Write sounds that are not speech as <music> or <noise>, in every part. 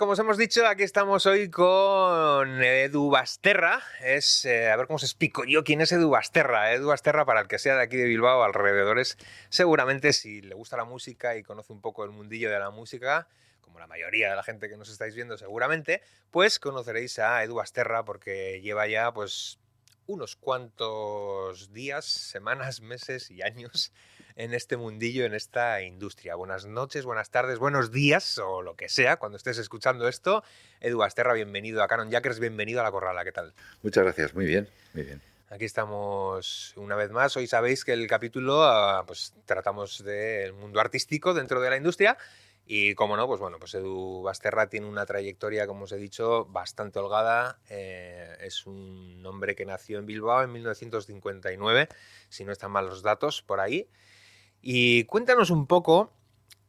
como os hemos dicho, aquí estamos hoy con Edu Basterra. Es, eh, a ver cómo se explico yo quién es Edu Basterra. Edu Basterra, para el que sea de aquí de Bilbao, alrededores, seguramente si le gusta la música y conoce un poco el mundillo de la música, como la mayoría de la gente que nos estáis viendo seguramente, pues conoceréis a Edu Basterra porque lleva ya pues unos cuantos días, semanas, meses y años en este mundillo, en esta industria. Buenas noches, buenas tardes, buenos días o lo que sea cuando estés escuchando esto. Edu Asterra, bienvenido a Canon Jackers, bienvenido a La Corrala, ¿qué tal? Muchas gracias, muy bien, muy bien. Aquí estamos una vez más. Hoy sabéis que el capítulo, ah, pues tratamos del mundo artístico dentro de la industria. Y como no, pues bueno, pues Edu Basterra tiene una trayectoria, como os he dicho, bastante holgada. Eh, es un hombre que nació en Bilbao en 1959, si no están mal los datos por ahí. Y cuéntanos un poco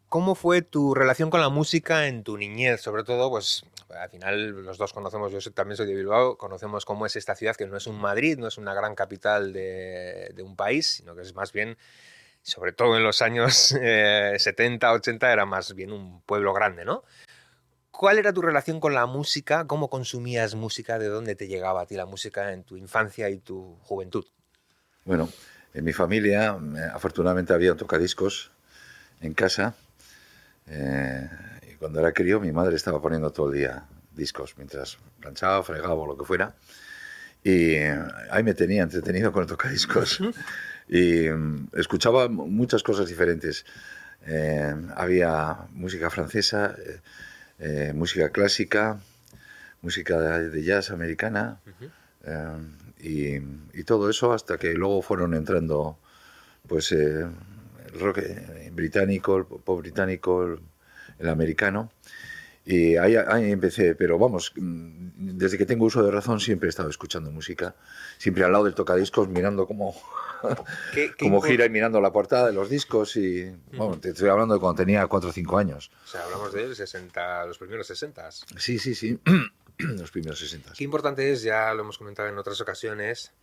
cómo fue tu relación con la música en tu niñez, sobre todo, pues al final los dos conocemos, yo también soy de Bilbao, conocemos cómo es esta ciudad, que no es un Madrid, no es una gran capital de, un país, sino que es más bien, sobre todo en los años 70, <laughs> eh, 80, era más bien un pueblo grande, ¿no? ¿Cuál era tu relación con la música? ¿Cómo consumías música? ¿De dónde te llegaba a ti la música en tu infancia y tu juventud? Bueno, en mi familia, afortunadamente, había un tocadiscos en casa. Eh, y cuando era crío, mi madre estaba poniendo todo el día discos mientras planchaba, fregaba o lo que fuera. Y ahí me tenía entretenido con el tocadiscos. <laughs> y mm, escuchaba muchas cosas diferentes. Eh, había música francesa, eh, música clásica, música de jazz americana y, todo eso hasta que luego fueron entrando pues eh, el rock eh, británico, el pop británico, el, americano. Y ahí, empecé, pero vamos, mm, desde que tengo uso de razón siempre he estado escuchando música, siempre al lado del tocadiscos mirando cómo, <laughs> cómo gira y mirando la portada de los discos y, bueno, te estoy hablando de cuando tenía 4 o 5 años. O sea, hablamos de 60, los primeros 60. Sí, sí, sí. <clears throat> los primeros 60. Qué importante es, ya lo hemos comentado en otras ocasiones,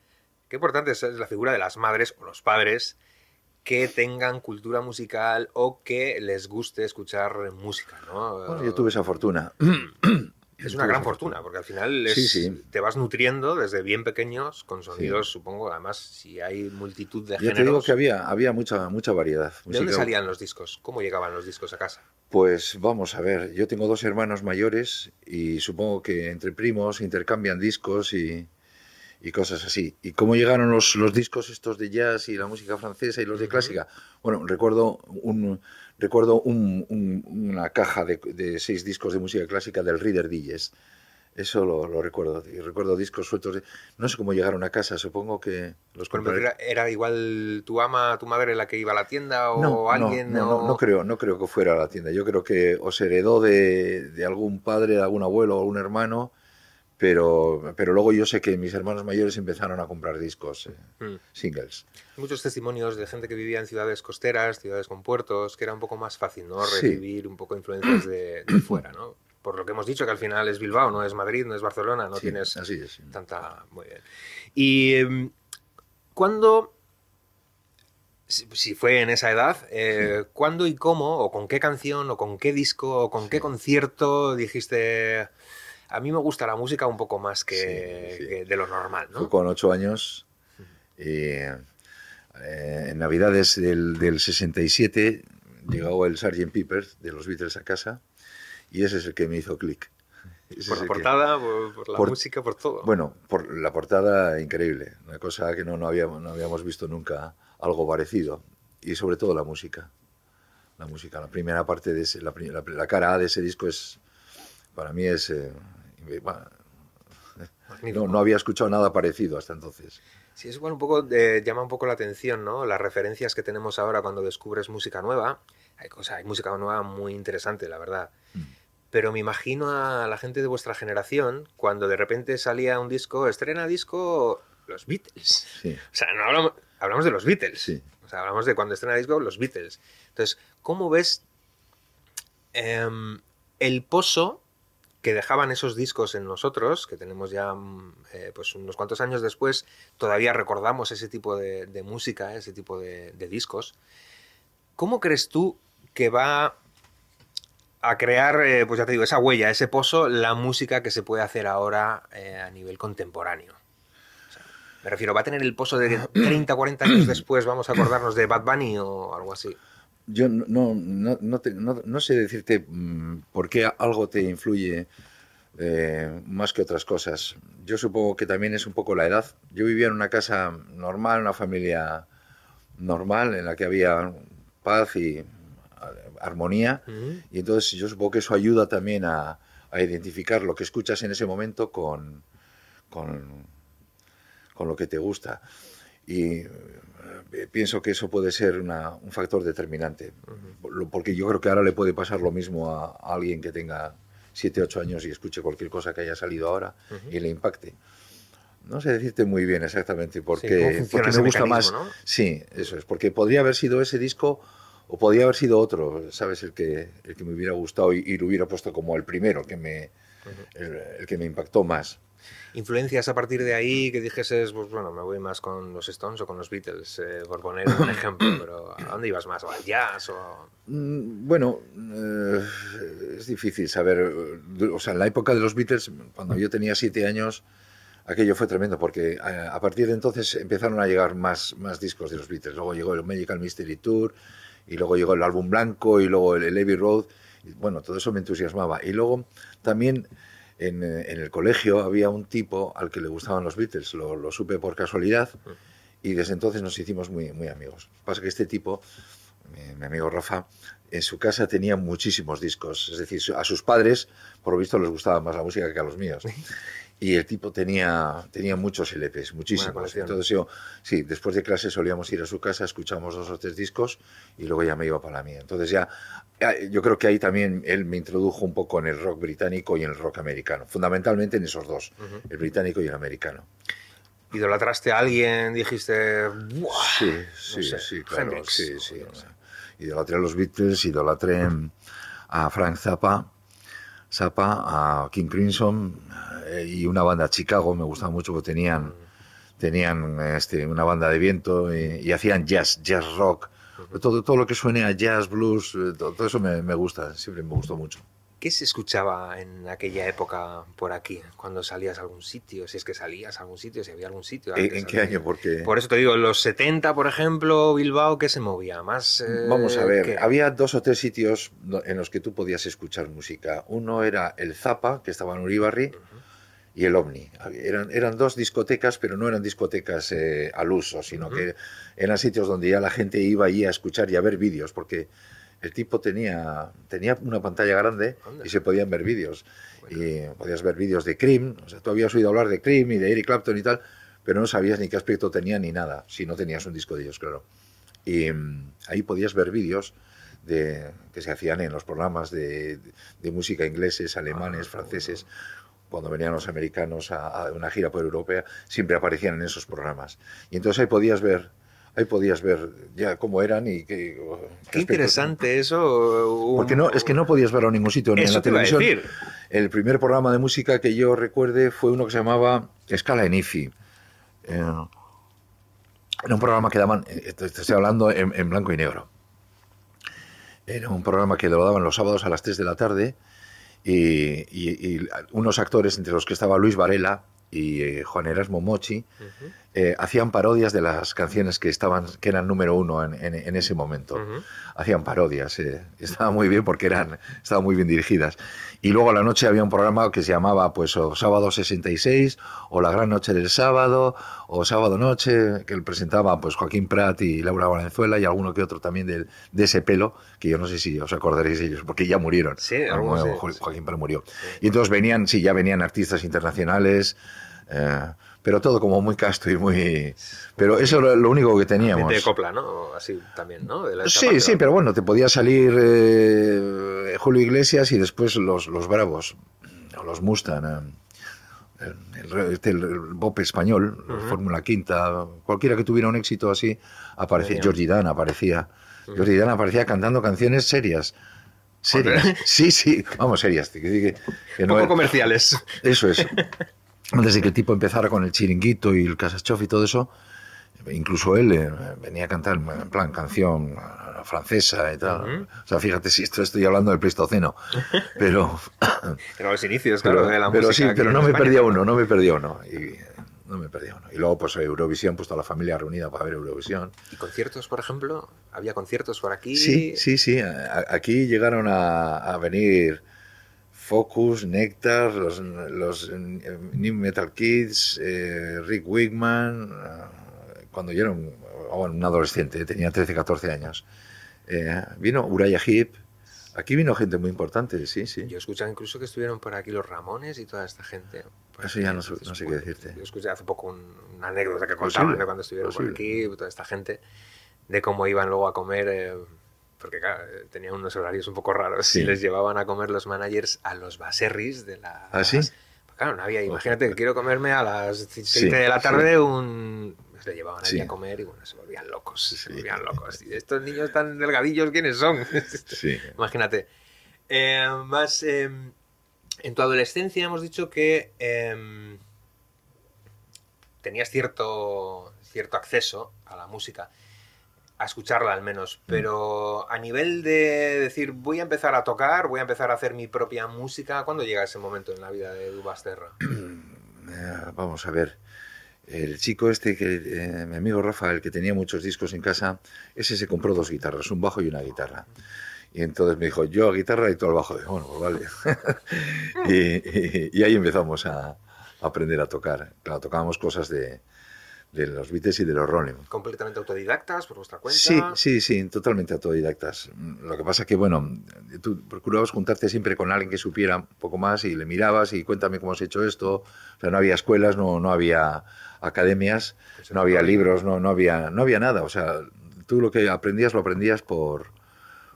qué importante es la figura de las madres o los padres que tengan cultura musical o que les guste escuchar música, ¿no? Bueno, yo tuve esa fortuna. <clears throat> Es una gran fortuna, porque al final te vas nutriendo desde bien pequeños con sonidos, supongo, además, si hay multitud de géneros... Yo te digo que había, había mucha, mucha variedad. ¿De dónde salían los discos? ¿Cómo llegaban los discos a casa? Pues vamos a ver, yo tengo dos hermanos mayores y supongo que entre primos intercambian discos y, y cosas así. ¿Y cómo llegaron los, los discos estos de jazz y la música francesa y los de clásica? Bueno, recuerdo un recuerdo una caja de, seis discos de música clásica del Reader Digest. Eso lo, recuerdo. Y recuerdo discos sueltos. no sé cómo llegaron a casa, supongo que los compré. Era, igual tu ama, tu madre la que iba a la tienda o alguien? No, no, no, creo, no creo que fuera a la tienda. Yo creo que os heredó de, de algún padre, de algún abuelo o algún hermano pero, pero luego yo sé que mis hermanos mayores empezaron a comprar discos, eh, mm. singles. Muchos testimonios de gente que vivía en ciudades costeras, ciudades con puertos, que era un poco más fácil, ¿no? Recibir un poco influencias de, <coughs> fuera, ¿no? Por lo que hemos dicho, que al final es Bilbao, no es Madrid, no es Barcelona, no tienes así tanta... Muy bien. Y em, cuando si fue en esa edad, eh, ¿cuándo y cómo, o con qué canción, o con qué disco, o con qué concierto dijiste, a mí me gusta la música un poco más que, de lo normal, ¿no? con ocho años y eh, en Navidades del, del 67 llegó el Sgt. Pepper de los Beatles a casa y ese es el que me hizo clic. Por la portada, por, la música, por todo. Bueno, por la portada increíble, una cosa que no, no, habíamos, no habíamos visto nunca algo parecido y sobre todo la música. La música, la primera parte de ese, la, la, cara A de ese disco es, para mí es eh, no, había escuchado nada parecido hasta entonces. Sí, es igual un poco, eh, llama un poco la atención, ¿no? Las referencias que tenemos ahora cuando descubres música nueva. Hay, cosa, hay música nueva muy interesante, la verdad. Mm. Pero me imagino a la gente de vuestra generación cuando de repente salía un disco, estrena disco los Beatles. O sea, no hablamos, hablamos de los Beatles. O sea, hablamos de cuando estrena disco los Beatles. Entonces, ¿cómo ves em, el pozo que dejaban esos discos en nosotros, que tenemos ya mm, eh, pues unos cuantos años después, todavía recordamos ese tipo de, música, ese tipo de, discos. ¿Cómo crees tú que va a crear, eh, pues ya te digo, esa huella, ese pozo, la música que se puede hacer ahora eh, a nivel contemporáneo. O sea, me refiero, ¿va a tener el pozo de 30, 40 años <clears throat> después vamos a acordarnos de Bad Bunny o algo así? Yo no, no, no, te- no- sé decirte mm, por qué algo te influye eh, más que otras cosas. Yo supongo que también es un poco la edad. Yo vivía en una casa normal, una familia normal, en la que había paz y armonía. Y entonces yo supongo que eso ayuda también a, a identificar lo que escuchas en ese momento con, con, con lo que te gusta. Y pienso que eso puede ser una- un factor determinante, porque yo creo que ahora le puede pasar lo mismo a, a alguien que tenga 7, 8 años y escuche cualquier cosa que haya salido ahora y le impacte. No sé decirte muy bien exactamente por Sí, porque me gusta más. ¿no? Sí, eso es, porque podría haber sido ese disco o podría haber sido otro, ¿sabes? El que, el que me hubiera gustado y, y lo hubiera puesto como el primero, que me, el, el que me impactó más. Influencias a partir de ahí que dijeses, pues bueno, me voy más con los Stones o con los Beatles, eh, por poner un ejemplo, pero ¿a dónde ibas más? ¿O al jazz? Mm, Bueno, eh, es difícil saber. eh, O sea, en la época de los Beatles, cuando yo tenía siete años, aquello fue tremendo porque a partir de entonces empezaron a llegar más, más discos de los Beatles. Luego llegó el Magical Mystery Tour y luego llegó el álbum blanco y luego el, el Abbey Road. Bueno, todo eso me entusiasmaba. Y luego también en, eh, en el colegio había un tipo al que le gustaban los Beatles. Lo, lo supe por casualidad y desde entonces nos hicimos muy, muy amigos. Pasa que este tipo mi, mi amigo Rafa, en su casa tenía muchísimos discos. Es decir, a sus padres, por lo visto, les gustaba más la música que a los míos. <laughs> Y el tipo tenía, tenía muchos LPs, muchísimos. Entonces yo, sí, después de clase solíamos ir a su casa, escuchamos dos o tres discos y luego ya me iba para la mía. Entonces ya, yo creo que ahí también él me introdujo un poco en el rock británico y en el rock americano. Fundamentalmente en esos dos, el británico y el americano. ¿Idolatraste a alguien? Dijiste, ¡buah! Sí, sí, sé, sí, claro, Hendrix, sí, sí. sé. Idolatré a los Beatles, idolatré a Frank Zappa, Zappa, a King Crimson eh, y una banda Chicago, me gustaba mucho porque tenían, tenían este, una banda de viento y, y hacían jazz, jazz rock. Todo, todo lo que suene a jazz, blues, eh, todo, todo eso me, me gusta, siempre me gustó mucho. ¿Qué se escuchaba en aquella época por aquí? Cuando salías a algún sitio, si es que salías a algún sitio, si había algún sitio. ¿En, en qué año? Porque... Por eso te digo, los 70, por ejemplo, Bilbao, ¿qué se movía? Más. eh, Vamos a ver, ¿qué? había dos o tres sitios en los que tú podías escuchar música. Uno era el Zapa, que estaba en Uribarri, y el Omni. Eran, eran dos discotecas, pero no eran discotecas eh, al uso, sino que eran sitios donde ya la gente iba allí a escuchar y a ver vídeos, porque el tipo tenía, tenía una pantalla grande y se podían ver vídeos. Y podías ver vídeos de Cream, o sea, tú habías oído hablar de Cream y de Eric Clapton y tal, pero no sabías ni qué aspecto tenía ni nada, si no tenías un disco de ellos, claro. Y mm, ahí podías ver vídeos de, que se hacían en los programas de, de música ingleses, alemanes, franceses. Cuando venían los americanos a, a una gira por Europa, siempre aparecían en esos programas. Y entonces ahí podías ver, ahí podías ver ya cómo eran y qué. Qué interesante eso. un- Porque no, es que no podías verlo en ningún sitio, ni en la te iba a televisión. decir. El primer programa de música que yo recuerde fue uno que se llamaba Escala en IFI. Eh, era un programa que daban, eh, estoy hablando en, en blanco y negro. Era un programa que lo daban los sábados a las 3 de la tarde y, y- y unos actores, entre los que estaba Luis Varela y eh, Juan Erasmo Mochi, eh, hacían parodias de las canciones que estaban que eran número uno en, en- en ese momento. Hacían parodias, eh, estaba muy bien porque eran estaban muy bien dirigidas. Y luego a la noche había un programa que se llamaba pues o Sábado 66 o La Gran Noche del Sábado o Sábado Noche que presentaba pues Joaquín Prat y Laura Valenzuela y alguno que otro también de, ese pelo que yo no sé si os acordaréis de ellos porque ya murieron. Sí, algunos sí. Joaquín Prat murió. Y entonces venían, sí, ya venían artistas internacionales. Eh, pero todo como muy casto y muy... Pero eso era lo único que teníamos. De copla, ¿no? Sí, sí, pero bueno, te podía salir eh, Julio Iglesias y después los, los Bravos, o los Mustang, eh, el, el, este, el- Bop español, Fórmula Quinta, cualquiera que tuviera un éxito así, aparecía. Venía. Georgie Dan aparecía. Georgie Dan aparecía cantando canciones serias. Serias. Sí, sí, vamos, serias. que- que- que <laughs> no Poco era- comerciales. eso es. Antes de que el tipo empezara con el chiringuito y el casachof y todo eso, incluso él eh, venía a cantar en plan canción eh, francesa y tal. O sea, fíjate si esto estoy hablando del Pleistoceno, <laughs> pero... pero los inicios, claro, de la pero música. sí, pero no me perdía uno, no me perdía uno. Y, no me perdía uno. Y luego, pues Eurovisión, pues toda la familia reunida para ver Eurovisión. ¿Y conciertos, por ejemplo? ¿Había conciertos por aquí? Sí, sí, sí. Aquí llegaron a, a venir Focus, Nectar, los, los New Metal Kids, eh, Rick Wigman, eh, cuando yo era un, un, adolescente, tenía 13, 14 años. Eh, vino Uriah Heep, aquí vino gente muy importante, sí, sí. Yo escuché incluso que estuvieron por aquí los Ramones y toda esta gente. Eso ya no, sé, no sé qué decirte. Yo escuché hace poco un, una anécdota que contaban de cuando estuvieron por aquí, toda esta gente, de cómo iban luego a comer eh, porque claro, tenían unos horarios un poco raros sí. y les llevaban a comer los managers a los baserris de la... ¿Ah, sí? Pues claro, no había, imagínate que quiero comerme a las 7 sí, de la tarde sí. un... Pues le llevaban ahí a comer y bueno, se volvían locos, se volvían locos. Y estos niños tan delgadillos, ¿quiénes son? <laughs> Imagínate. Eh, más, eh, en tu adolescencia hemos dicho que eh, tenías cierto, cierto acceso a la música a escucharla al menos, pero a nivel de decir voy a empezar a tocar, voy a empezar a hacer mi propia música, ¿cuándo llega ese momento en la vida de Dubasterra? <clears throat> Eh, vamos a ver, el chico este, que eh, mi amigo Rafa, el que tenía muchos discos en casa, ese se compró dos guitarras, un bajo y una guitarra. Y entonces me dijo, yo a guitarra y tú al bajo. Y bueno, pues vale. <laughs> y, y, y, ahí empezamos a, a, aprender a tocar. Claro, tocábamos cosas de, de los Beatles y de los Rolling. ¿Completamente autodidactas por vuestra cuenta? Sí, sí, sí, totalmente autodidactas. Lo que pasa que, bueno, tú procurabas juntarte siempre con alguien que supiera un poco más y le mirabas y cuéntame cómo has hecho esto. O sea, no había escuelas, no, no había academias, pues no había libros, no, no, había, no había nada. O sea, tú lo que aprendías lo aprendías por,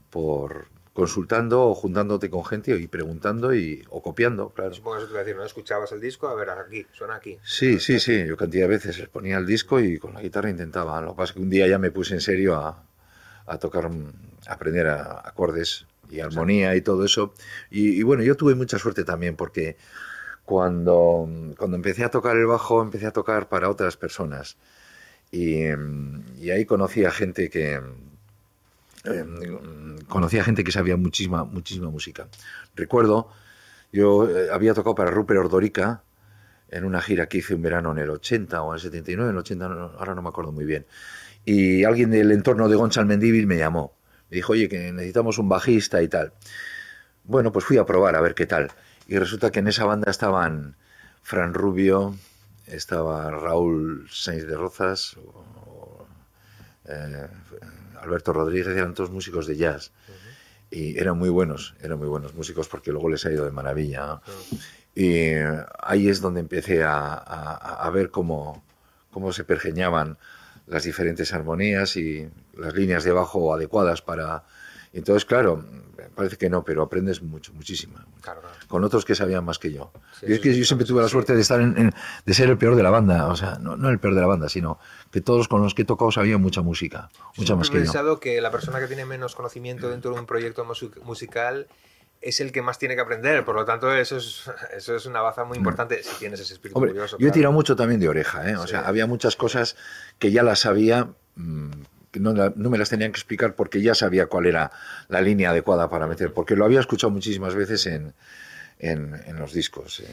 por, consultando o juntándote con gente y preguntando y, o copiando, claro. Supongo que eso te iba a decir, ¿no? Escuchabas el disco, a ver, aquí, suena aquí. Sí, sí, sí, yo cantidad de veces ponía el disco y con la guitarra intentaba. Lo que pasa es que un día ya me puse en serio a, a tocar, a aprender a, acordes y armonía y todo eso. Y, y, bueno, yo tuve mucha suerte también porque cuando, cuando empecé a tocar el bajo, empecé a tocar para otras personas. Y, y ahí conocí a gente que, eh, conocía gente que sabía muchísima, muchísima música. Recuerdo, yo eh, había tocado para Rupert Ordorica en una gira que hice un verano en el 80 o en el 79, en el 80, no, ahora no me acuerdo muy bien. Y alguien del entorno de Gonzalo Mendívil me llamó. Me dijo, oye, que necesitamos un bajista y tal. Bueno, pues fui a probar a ver qué tal. Y resulta que en esa banda estaban Fran Rubio, estaba Raúl Sainz de Rozas, o, eh, Alberto Rodríguez, eran todos músicos de jazz. Uh -huh. Y eran muy buenos, eran muy buenos músicos porque luego les ha ido de maravilla. Uh -huh. Y ahí es donde empecé a, a, a ver cómo, cómo se pergeñaban las diferentes armonías y las líneas de bajo adecuadas para... Entonces, claro, parece que no, pero aprendes mucho, muchísimo. Claro, claro. Con otros que sabían más que yo. Sí, y es que yo siempre tuve la suerte de estar en, en, de ser el peor de la banda, o sea, no, no, el peor de la banda, sino que todos con los que he tocado sabían mucha música, mucha más que yo. He pensado que la persona que tiene menos conocimiento dentro de un proyecto musical es el que más tiene que aprender, por lo tanto eso es, eso es una baza muy importante no. si tienes ese espíritu Hombre, curioso. Yo he tirado mucho también de oreja, ¿eh? o sí. sea, había muchas cosas que ya las sabía, que no, no, me las tenían que explicar porque ya sabía cuál era la línea adecuada para meter, porque lo había escuchado muchísimas veces en, en, en los discos. Eh.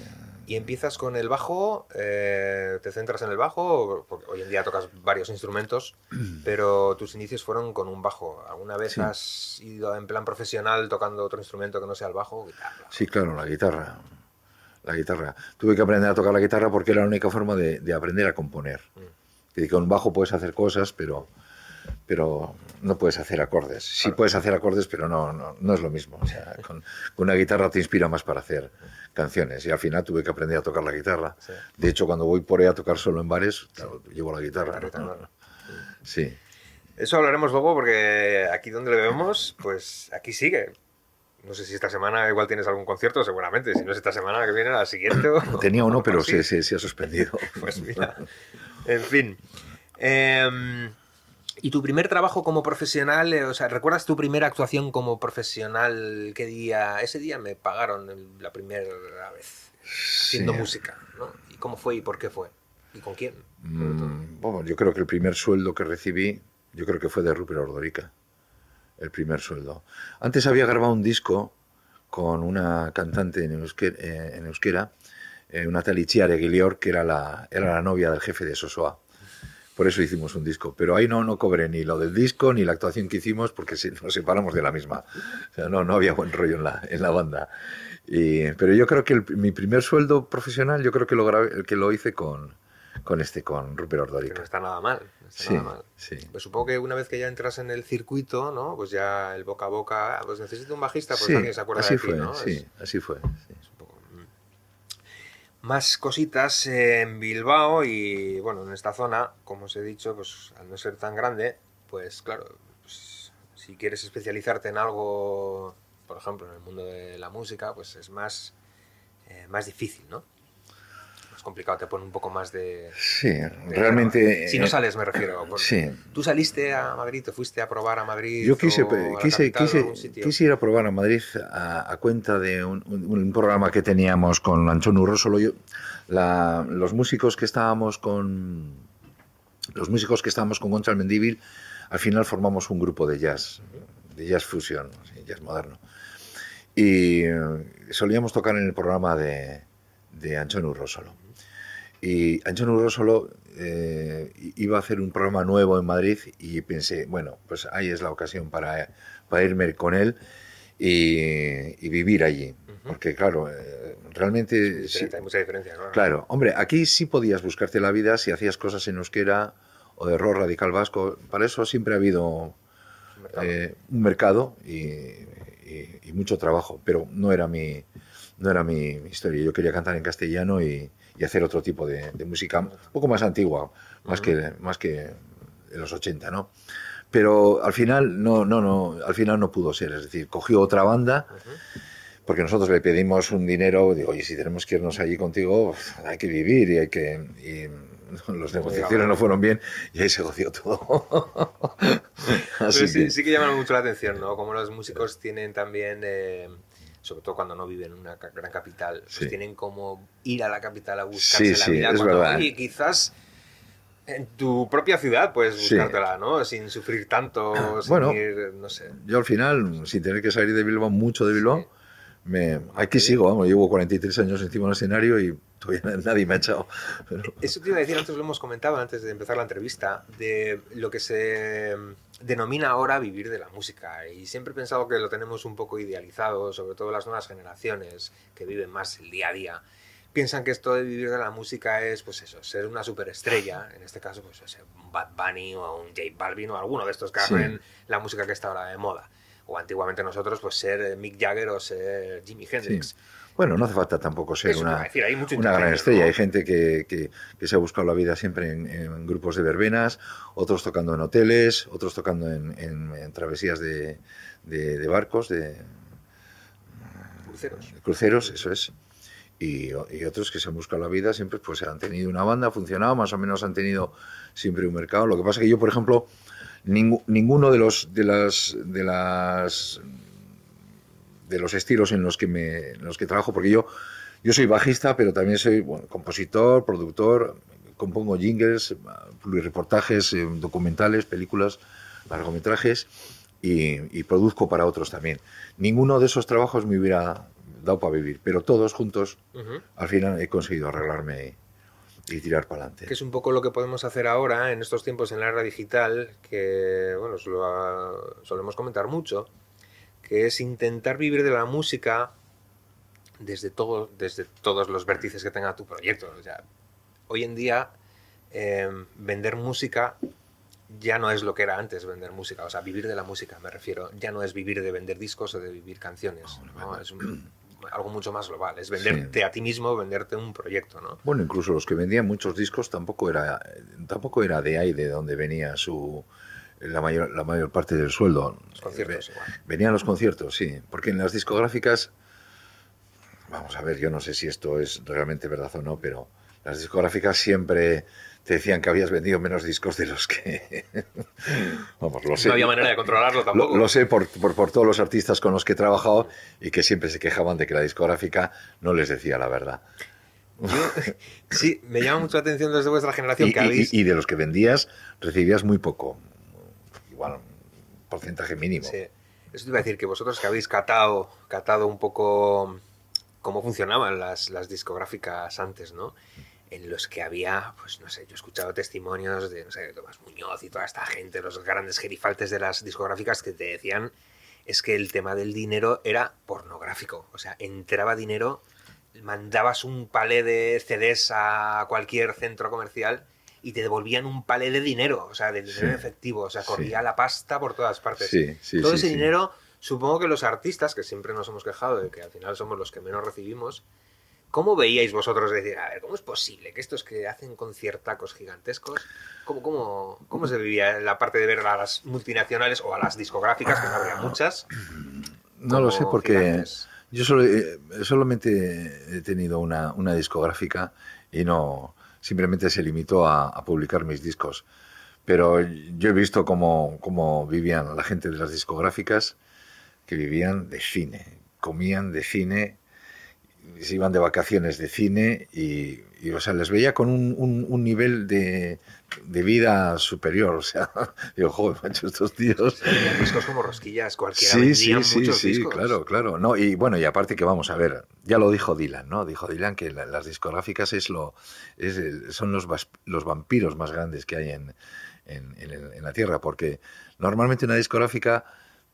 Y empiezas con el bajo, eh, te centras en el bajo, porque hoy en día tocas varios instrumentos, <clears throat> pero tus inicios fueron con un bajo. ¿Alguna vez sí. has ido en plan profesional tocando otro instrumento que no sea el bajo? Guitarra. Sí, claro, la guitarra. La guitarra. Tuve que aprender a tocar la guitarra porque era la única forma de, de aprender a componer. Mm. Que con bajo puedes hacer cosas, pero pero no puedes hacer acordes. Sí claro. puedes hacer acordes, pero no, no, no es lo mismo. O sea, con, con, una guitarra te inspira más para hacer canciones. Y al final tuve que aprender a tocar la guitarra. Sí. De hecho, cuando voy por ahí a tocar solo en bares, claro, llevo la guitarra. ¿no? Sí. Eso hablaremos luego porque aquí donde lo vemos, pues aquí sigue. No sé si esta semana igual tienes algún concierto, seguramente. Si no es esta semana que viene, la siguiente. <coughs> Tenía uno, pero se, se, se, ha suspendido. <laughs> Pues mira. En fin. Eh, ¿Y tu primer trabajo como profesional, eh, o sea, recuerdas tu primera actuación como profesional? ¿Qué día? Ese día me pagaron la primera vez haciendo sí. música, ¿no? ¿Y cómo fue y por qué fue? ¿Y con quién? Mm, bueno, yo creo que el primer sueldo que recibí, yo creo que fue de Rupert Ordorica. El primer sueldo. Antes había grabado un disco con una cantante en euskera, eh, en euskera eh, una tal Itziar Eguilior, que era la, era la novia del jefe de Sosoa. Por eso hicimos un disco. Pero ahí no, no cobré ni lo del disco ni la actuación que hicimos porque nos separamos de la misma. O sea, no, no había buen rollo en la, en la banda. Y, pero yo creo que el- mi primer sueldo profesional, yo creo que lo, grabé- que lo hice con, con este, con Rupert Que no está nada mal. no está Sí, nada mal. sí. Pues supongo que una vez que ya entras en el circuito, ¿no? Pues ya el boca a boca, pues necesito un bajista, pues Sí, alguien se acuerda así de ti, fue, ¿no? sí, Es- así fue. sí. es un poco, mm. Más cositas en Bilbao y bueno, en esta zona, como os he dicho, pues al no ser tan grande, pues claro, pues, si quieres especializarte en algo, por ejemplo, en el mundo de la música, pues es más, eh, más difícil, ¿no? Más complicado, te pone un poco más de... Sí, de realmente... Si no eh, sales, me refiero. Sí. ¿Tú saliste a Madrid, te fuiste a probar a Madrid? Yo quise, quise, capital quise, quise ir a probar a Madrid a, a cuenta de un, un- un programa que teníamos con Anchón Urrósolo. Yo, la- los músicos que estábamos con los músicos que estábamos con Contra el Mendíbil, al final formamos un grupo de jazz, de jazz fusión, jazz moderno. Y eh, solíamos tocar en el programa de, de Anchón Urrósolo. Y Anchón Urrósolo eh, iba a hacer un programa nuevo en Madrid y pensé, bueno, pues ahí es la ocasión para, para irme con él y, y vivir allí. Porque claro, eh, realmente... sí- Hay mucha diferencia, claro. Claro, hombre, aquí sí podías buscarte la vida si hacías cosas en euskera o de rock radical vasco. Para eso siempre ha habido Mercado. eh, un mercado y, y- y mucho trabajo, pero no era mi, no era mi, mi historia. Yo quería cantar en castellano y, y hacer otro tipo de, de música, un poco más antigua, más, que, más que de los 80, ¿no? Pero al final no, no, no, al final no pudo ser. Es decir, cogió otra banda porque nosotros le pedimos un dinero, digo, oye, si tenemos que irnos allí contigo, hay que vivir y hay que... y <laughs> las negociaciones no fueron bien y ahí se goció todo. <laughs> Así Pero sí, que- sí que llama mucho la atención, ¿no? Como los músicos tienen también, eh, sobre todo cuando no viven en una gran capital, pues Sí. tienen como ir a la capital a buscarse Sí, la sí, vida. es cuando, verdad. oye, quizás en tu propia ciudad puedes Sí. buscártela, ¿no? Sin sufrir tanto, <clears throat> sin Bueno. ir, no sé. Yo al final, sin tener que salir de Bilbao, mucho de Bilbao, Sí. me, aquí sigo, vamos, llevo 43 años encima del escenario y todavía <laughs> nadie me ha echado. Pero- Eso te iba a decir, antes lo hemos comentado, antes de empezar la entrevista, de lo que se denomina ahora vivir de la música. Y siempre he pensado que lo tenemos un poco idealizado, sobre todo las nuevas generaciones que viven más el día a día. Piensan que esto de vivir de la música es, pues eso, ser una superestrella, en este caso, pues ser un Bad Bunny o un J Balvin o alguno de estos que Sí. hacen la música que está ahora de moda. O antiguamente nosotros, pues ser eh, Mick Jagger o ser Jimi Hendrix. Bueno, no hace falta tampoco ser Eso una, decir, hay mucho una gran estrella. ¿no? Hay gente que, que- que se ha buscado la vida siempre en, en grupos de verbenas, otros tocando en hoteles, otros tocando en, en- en travesías de, de- de barcos, de, Cruceros. cruceros, eso es. Y, y otros que se han buscado la vida siempre pues han tenido una banda, ha funcionado, más o menos han tenido siempre un mercado. Lo que pasa que yo, por ejemplo, ninguno de los de las de las de los estilos en los que me en los que trabajo, porque yo yo soy bajista, pero también soy bueno, compositor, productor, compongo jingles, reportajes, documentales, películas, largometrajes y, y produzco para otros también. Ninguno de esos trabajos me hubiera dado para vivir, pero todos juntos al final he conseguido arreglarme y, tirar para adelante. que es un poco lo que podemos hacer ahora en estos tiempos en la era digital, que bueno, solemos comentar mucho, que es intentar vivir de la música desde, todo, desde todos los vértices que tenga tu proyecto. O sea, hoy en día eh, vender música ya no es lo que era antes vender música, o sea, vivir de la música me refiero, ya no es vivir de vender discos o de vivir canciones, ¿no? es un- algo mucho más global, es venderte a ti mismo, venderte un proyecto, ¿no? Bueno, incluso los que vendían muchos discos tampoco era tampoco era de ahí de donde venía su la mayor la mayor parte del sueldo. Los conciertos igual. Venían los conciertos, sí, porque en las discográficas vamos a ver, yo no sé si esto es realmente verdad o no, pero las discográficas siempre te decían que habías vendido menos discos de los que <laughs> vamos, lo sé. No había manera de controlarlo tampoco. Lo, lo sé por, por, por todos los artistas con los que he trabajado y que siempre se quejaban de que la discográfica no les decía la verdad. sí, me llama mucho la atención desde vuestra generación <laughs> y, que habéis... y, de los que vendías recibías muy poco. Igual, un porcentaje mínimo. Sí. Eso te iba a decir que vosotros que habéis catado, catado un poco cómo funcionaban las, las discográficas antes, ¿no? En los que había, pues no sé, yo he escuchado testimonios de, no sé, de Tomás Muñoz y toda esta gente, los grandes gerifaltes de las discográficas que te decían es que el tema del dinero era pornográfico. O sea, entraba dinero, mandabas un palé de CDs a cualquier centro comercial y te devolvían un palé de dinero, o sea, de dinero Sí, efectivo. O sea, corría sí. la pasta por todas partes. Sí, Todo ese dinero, supongo que los artistas, que siempre nos hemos quejado de que al final somos los que menos recibimos, ¿cómo veíais vosotros decir, a ver, ¿cómo es posible que estos que hacen conciertacos gigantescos, cómo, cómo, cómo se vivía la parte de ver a las multinacionales o a las discográficas, que no habría muchas? No lo sé porque gigantes? yo solo, solamente he tenido una, una discográfica y no simplemente se limitó a, publicar mis discos. Pero yo he visto cómo vivían la gente de las discográficas, que vivían de cine, comían de cine, se iban de vacaciones de cine y, y, o sea, les veía con un, un- un nivel de, de vida superior. O sea, <laughs> digo, joder, macho, estos tíos... Discos como rosquillas, cualquiera Sí, sí, sí, muchos sí, discos. claro, claro. No, y bueno, y aparte que vamos a ver, ya lo dijo Dylan, ¿no? Dijo Dylan que la- las discográficas es lo, es son los, los vampiros más grandes que hay en, en, en el- en la Tierra, porque normalmente una discográfica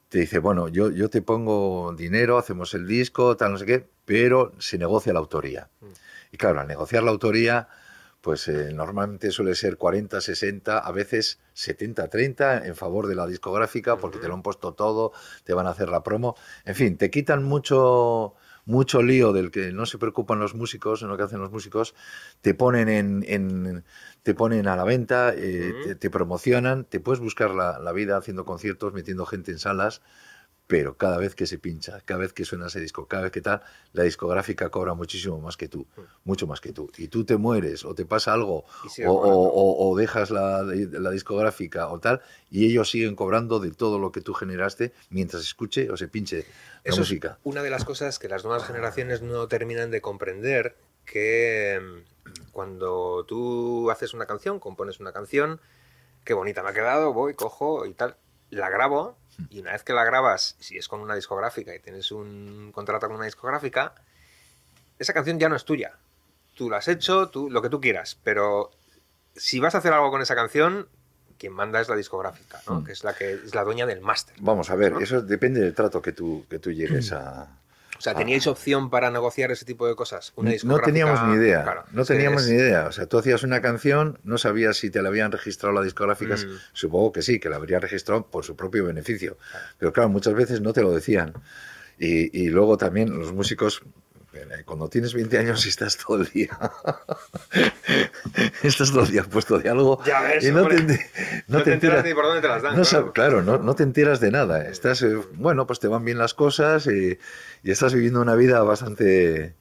te dice, bueno, yo, yo te pongo dinero, hacemos el disco, tal, no sé qué, pero se negocia la autoría. Mm. Y claro, al negociar la autoría, pues eh, normalmente suele ser 40, 60, a veces 70, 30 en favor de la discográfica porque te lo han puesto todo, te van a hacer la promo. En fin, te quitan mucho mucho lío del que no se preocupan los músicos, en lo que hacen los músicos, te ponen en, en- te ponen a la venta, eh, te, te promocionan, te puedes buscar la, la vida haciendo conciertos, metiendo gente en salas, pero cada vez que se pincha, cada vez que suena ese disco, cada vez que tal, la discográfica cobra muchísimo más que tú, mucho más que tú. Y tú te mueres o te pasa algo o, dejas la, la discográfica o tal, y ellos siguen cobrando de todo lo que tú generaste mientras escuche o se pinche la Eso es música. una de las cosas que las nuevas generaciones no terminan de comprender, que mm, cuando tú haces una canción, compones una canción, qué bonita me ha quedado, voy, cojo y tal, la grabo, y una vez que la grabas, si es con una discográfica y tienes un contrato con una discográfica, esa canción ya no es tuya. Tú la has hecho, tú, lo que tú quieras, pero si vas a hacer algo con esa canción, quien manda es la discográfica, ¿no? Mm. que es la que es la dueña del máster. Vamos a ver, ¿no? eso depende del trato que tú, que tú llegues a... O sea, ¿teníais opción para negociar ese tipo de cosas? Una No teníamos ni idea, Claro, no teníamos es- ni idea. O sea, tú hacías una canción, no sabías si te la habían registrado las discográficas. Mm. Supongo que sí, que la habrían registrado por su propio beneficio. Pero claro, muchas veces no te lo decían. Y, y luego también los músicos, cuando tienes 20 años y estás todo el día, <laughs> estás todo el día puesto de algo Ya ves, y no hombre. te, No, te enteras ni por dónde te las dan. no claro. no, no te enteras de nada. Estás, eh, bueno, pues te van bien las cosas y, y estás viviendo una vida bastante,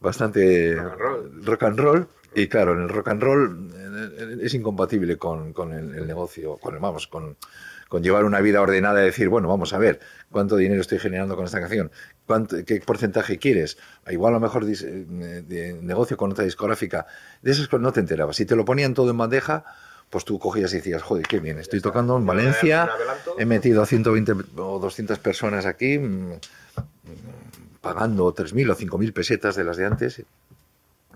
bastante Rock and roll. rock and roll. Y claro, en el rock and roll eh, es incompatible con, con el, el negocio, con el- vamos, con, con llevar una vida ordenada y decir, bueno, vamos a ver, ¿cuánto dinero estoy generando con esta canción? ¿Cuánto, ¿Qué porcentaje quieres? Igual a lo mejor dis- eh, de negocio con otra discográfica. De esas cosas no te enterabas. Si te lo ponían todo en bandeja, pues tú cogías y decías, joder, qué bien, estoy tocando en Valencia, he metido a 120 o 200 personas aquí, mm, mm, pagando 3.000 o 5.000 pesetas de las de antes.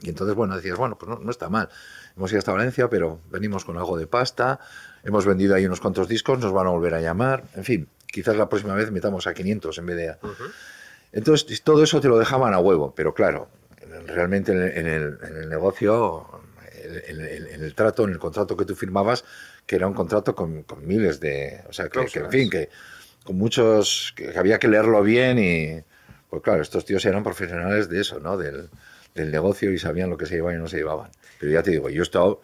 Y entonces, bueno, decías, bueno, pues no, no está mal. Hemos ido hasta Valencia, pero venimos con algo de pasta, hemos vendido ahí unos cuantos discos, nos van a volver a llamar, en fin, quizás la próxima vez metamos a 500 en vez de a... Ujú. Entonces, todo eso te lo dejaban a huevo, pero claro, realmente en el, en el- en el negocio, en el, en el trato, en el contrato que tú firmabas, que era un contrato con, con miles de... O sea, que, que, en fin, que con muchos... que había que leerlo bien y... Pues claro, estos tíos eran profesionales de eso, ¿no? Del, del negocio y sabían lo que se llevaban y no se llevaban. Pero ya te digo, yo he estado...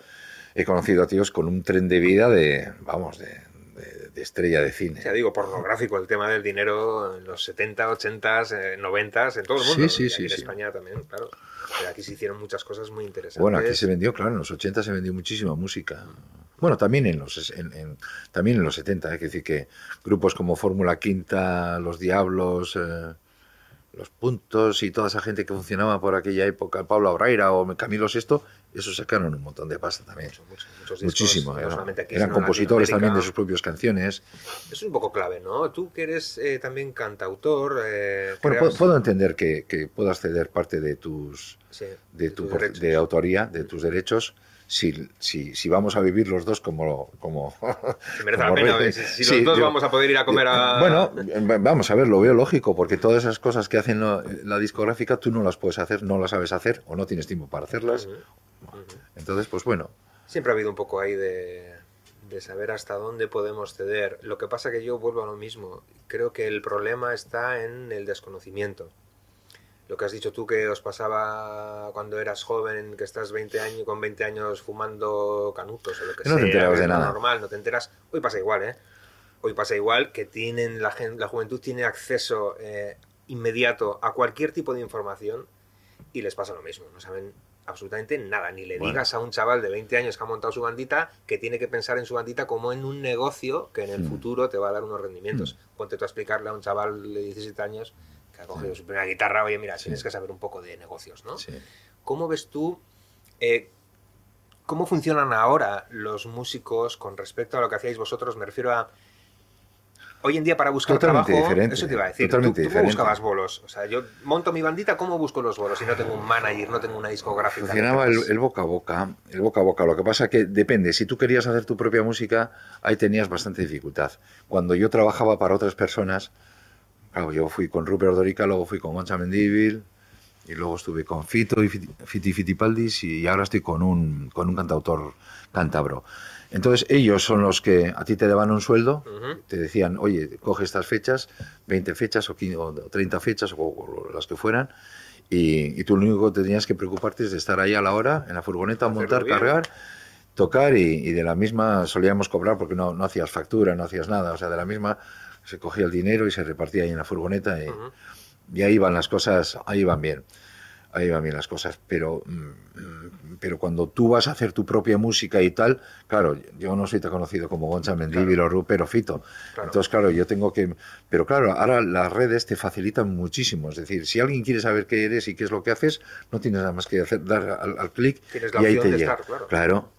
He conocido a tíos con un tren de vida de, vamos, de, de- de estrella de cine. Ya digo, pornográfico el tema del dinero en los 70, 80, eh, 90, en todo el Sí, mundo. sí, Y sí, aquí en sí. España también, claro. Pero aquí se hicieron muchas cosas muy interesantes. Bueno, aquí se vendió, claro, en los 80 se vendió muchísima música. Bueno, también en los, ses- en, en- también en los 70, hay que decir que grupos como Fórmula Quinta, Los Diablos, eh, los puntos y toda esa gente que funcionaba por aquella época, Pablo Abraira o Camilo Sesto, eso sacaron un montón de pasta también. Muchísimo. eran compositores también de sus propias canciones. Es un poco clave, ¿no? Tú que eres eh, también cantautor. Eh, bueno, puedo entender que, que, puedas ceder parte de tus de, tu, de autoría, de tus derechos si, si, si, vamos a vivir los dos como... como <laughs> si merece la pena, si, los dos vamos a poder ir a comer a... Bueno, vamos a ver, lo veo lógico, porque todas esas cosas que hacen la, discográfica tú no las puedes hacer, no las sabes hacer o no tienes tiempo para hacerlas. Entonces, pues bueno. Siempre ha habido un poco ahí de, de saber hasta dónde podemos ceder. Lo que pasa que yo vuelvo a lo mismo. Creo que el problema está en el desconocimiento lo que has dicho tú que os pasaba cuando eras joven, que estás 20 años, con 20 años fumando canutos o lo que no sea. No te enteras de nada. normal, no te enteras. Hoy pasa igual, ¿eh? Hoy pasa igual que tienen la, la juventud tiene acceso eh, inmediato a cualquier tipo de información y les pasa lo mismo. No saben absolutamente nada. Ni le digas a un chaval de 20 años que ha montado su bandita que tiene que pensar en su bandita como en un negocio que en el mm. futuro te va a dar unos rendimientos. Mm. Ponte tú a explicarle a un chaval de 17 años ha cogido su primera guitarra, oye, mira, tienes que saber un poco de negocios, ¿no? ¿Cómo ves tú, eh, cómo funcionan ahora los músicos con respecto a lo que hacíais vosotros? Me refiero a... Hoy en día para buscar trabajo, diferente, eso te iba a decir. Totalmente ¿Tú, tú buscabas bolos? O sea, yo monto mi bandita, ¿cómo busco los bolos? Si no tengo un manager, no tengo una discográfica. Funcionaba el, boca a boca, el boca a boca. Lo que pasa que depende. Si tú querías hacer tu propia música, ahí tenías bastante dificultad. Cuando yo trabajaba para otras personas, Claro, yo fui con Rupert Dorica, luego fui con Moncha Mendívil, y luego estuve con Fito y Fiti Fitipaldis y ahora estoy con un, con un cantautor cántabro. Entonces ellos son los que a ti te daban un sueldo, te decían, oye, coge estas fechas, 20 fechas o, 30 fechas o, las que fueran, y, tú lo único que tenías que preocuparte es de estar ahí a la hora, en la furgoneta, montar, cargar, tocar y, y, de la misma solíamos cobrar porque no, no hacías factura, no hacías nada, o sea, de la misma se cogía el dinero y se repartía ahí en la furgoneta y, ahí van las cosas, ahí van bien, ahí van bien las cosas, pero, mm, pero cuando tú vas a hacer tu propia música y tal, claro, yo no soy tan conocido como Gonza Mendívil o Rupero Fito, entonces claro, yo tengo que, pero claro, ahora las redes te facilitan muchísimo, es decir, si alguien quiere saber qué eres y qué es lo que haces, no tienes nada más que hacer, dar al, clic y ahí te llega, claro,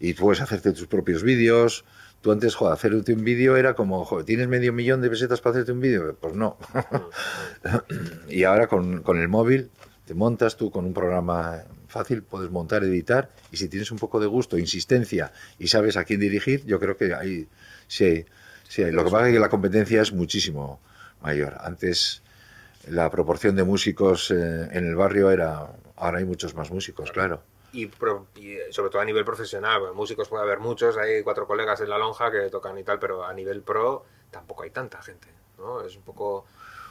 y puedes hacerte tus propios vídeos, Tú antes, joder, hacerte un vídeo era como, ¿tienes medio millón de pesetas para hacerte un vídeo? Pues no. <laughs> y ahora con, con, el móvil te montas tú con un programa fácil, puedes montar, editar, y si tienes un poco de gusto, insistencia y sabes a quién dirigir, yo creo que ahí sí, sí Lo que pasa es que la competencia es muchísimo mayor. Antes la proporción de músicos eh, en el barrio era, ahora hay muchos más músicos, claro y, sobre todo a nivel profesional, músicos puede haber muchos, hay cuatro colegas en la lonja que tocan y tal, pero a nivel pro tampoco hay tanta gente, ¿no? Es un poco...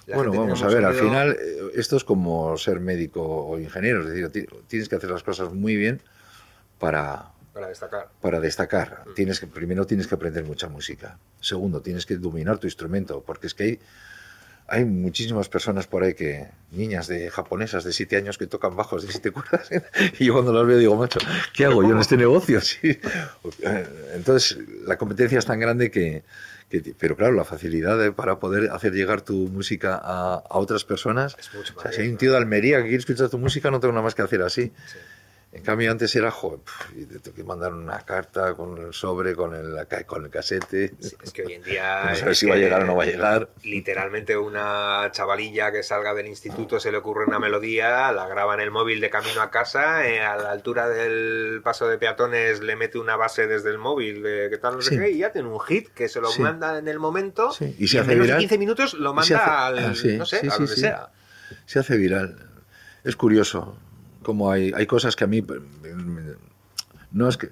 Bueno, vamos a ver, al final eh, esto es como ser médico o ingeniero, es decir, tienes que hacer las cosas muy bien para... Para destacar. Para destacar. Mm. Tienes que, primero tienes que aprender mucha música. Segundo, tienes que dominar tu instrumento, porque es que hay hay muchísimas personas por ahí que, niñas de japonesas de 7 años que tocan bajos de 7 cuerdas, <laughs> y yo cuando las veo digo, macho, ¿qué hago yo en este negocio? <laughs> Sí. Entonces, la competencia es tan grande que, pero claro, la facilidad para poder hacer llegar tu música a, otras personas, es mucho o sea, si hay un tío de Almería que quiere escuchar tu música, no tengo nada más que hacer así. En cambio, antes era, joder, y te tengo que mandar una carta con el sobre, con el, con el casete. es que hoy en día. <laughs> no sabes si va a llegar o no va a llegar. Literalmente, una chavalilla que salga del instituto se le ocurre una melodía, la graba en el móvil de camino a casa, eh, a la altura del paso de peatones le mete una base desde el móvil, de qué tal, no sé qué, y ya tiene un hit que se lo manda en el momento. Y, se hace en menos de 15 minutos lo manda al. Ah, no sé, a donde sea. Se hace viral. Es curioso como hay, hay cosas que a mí no es que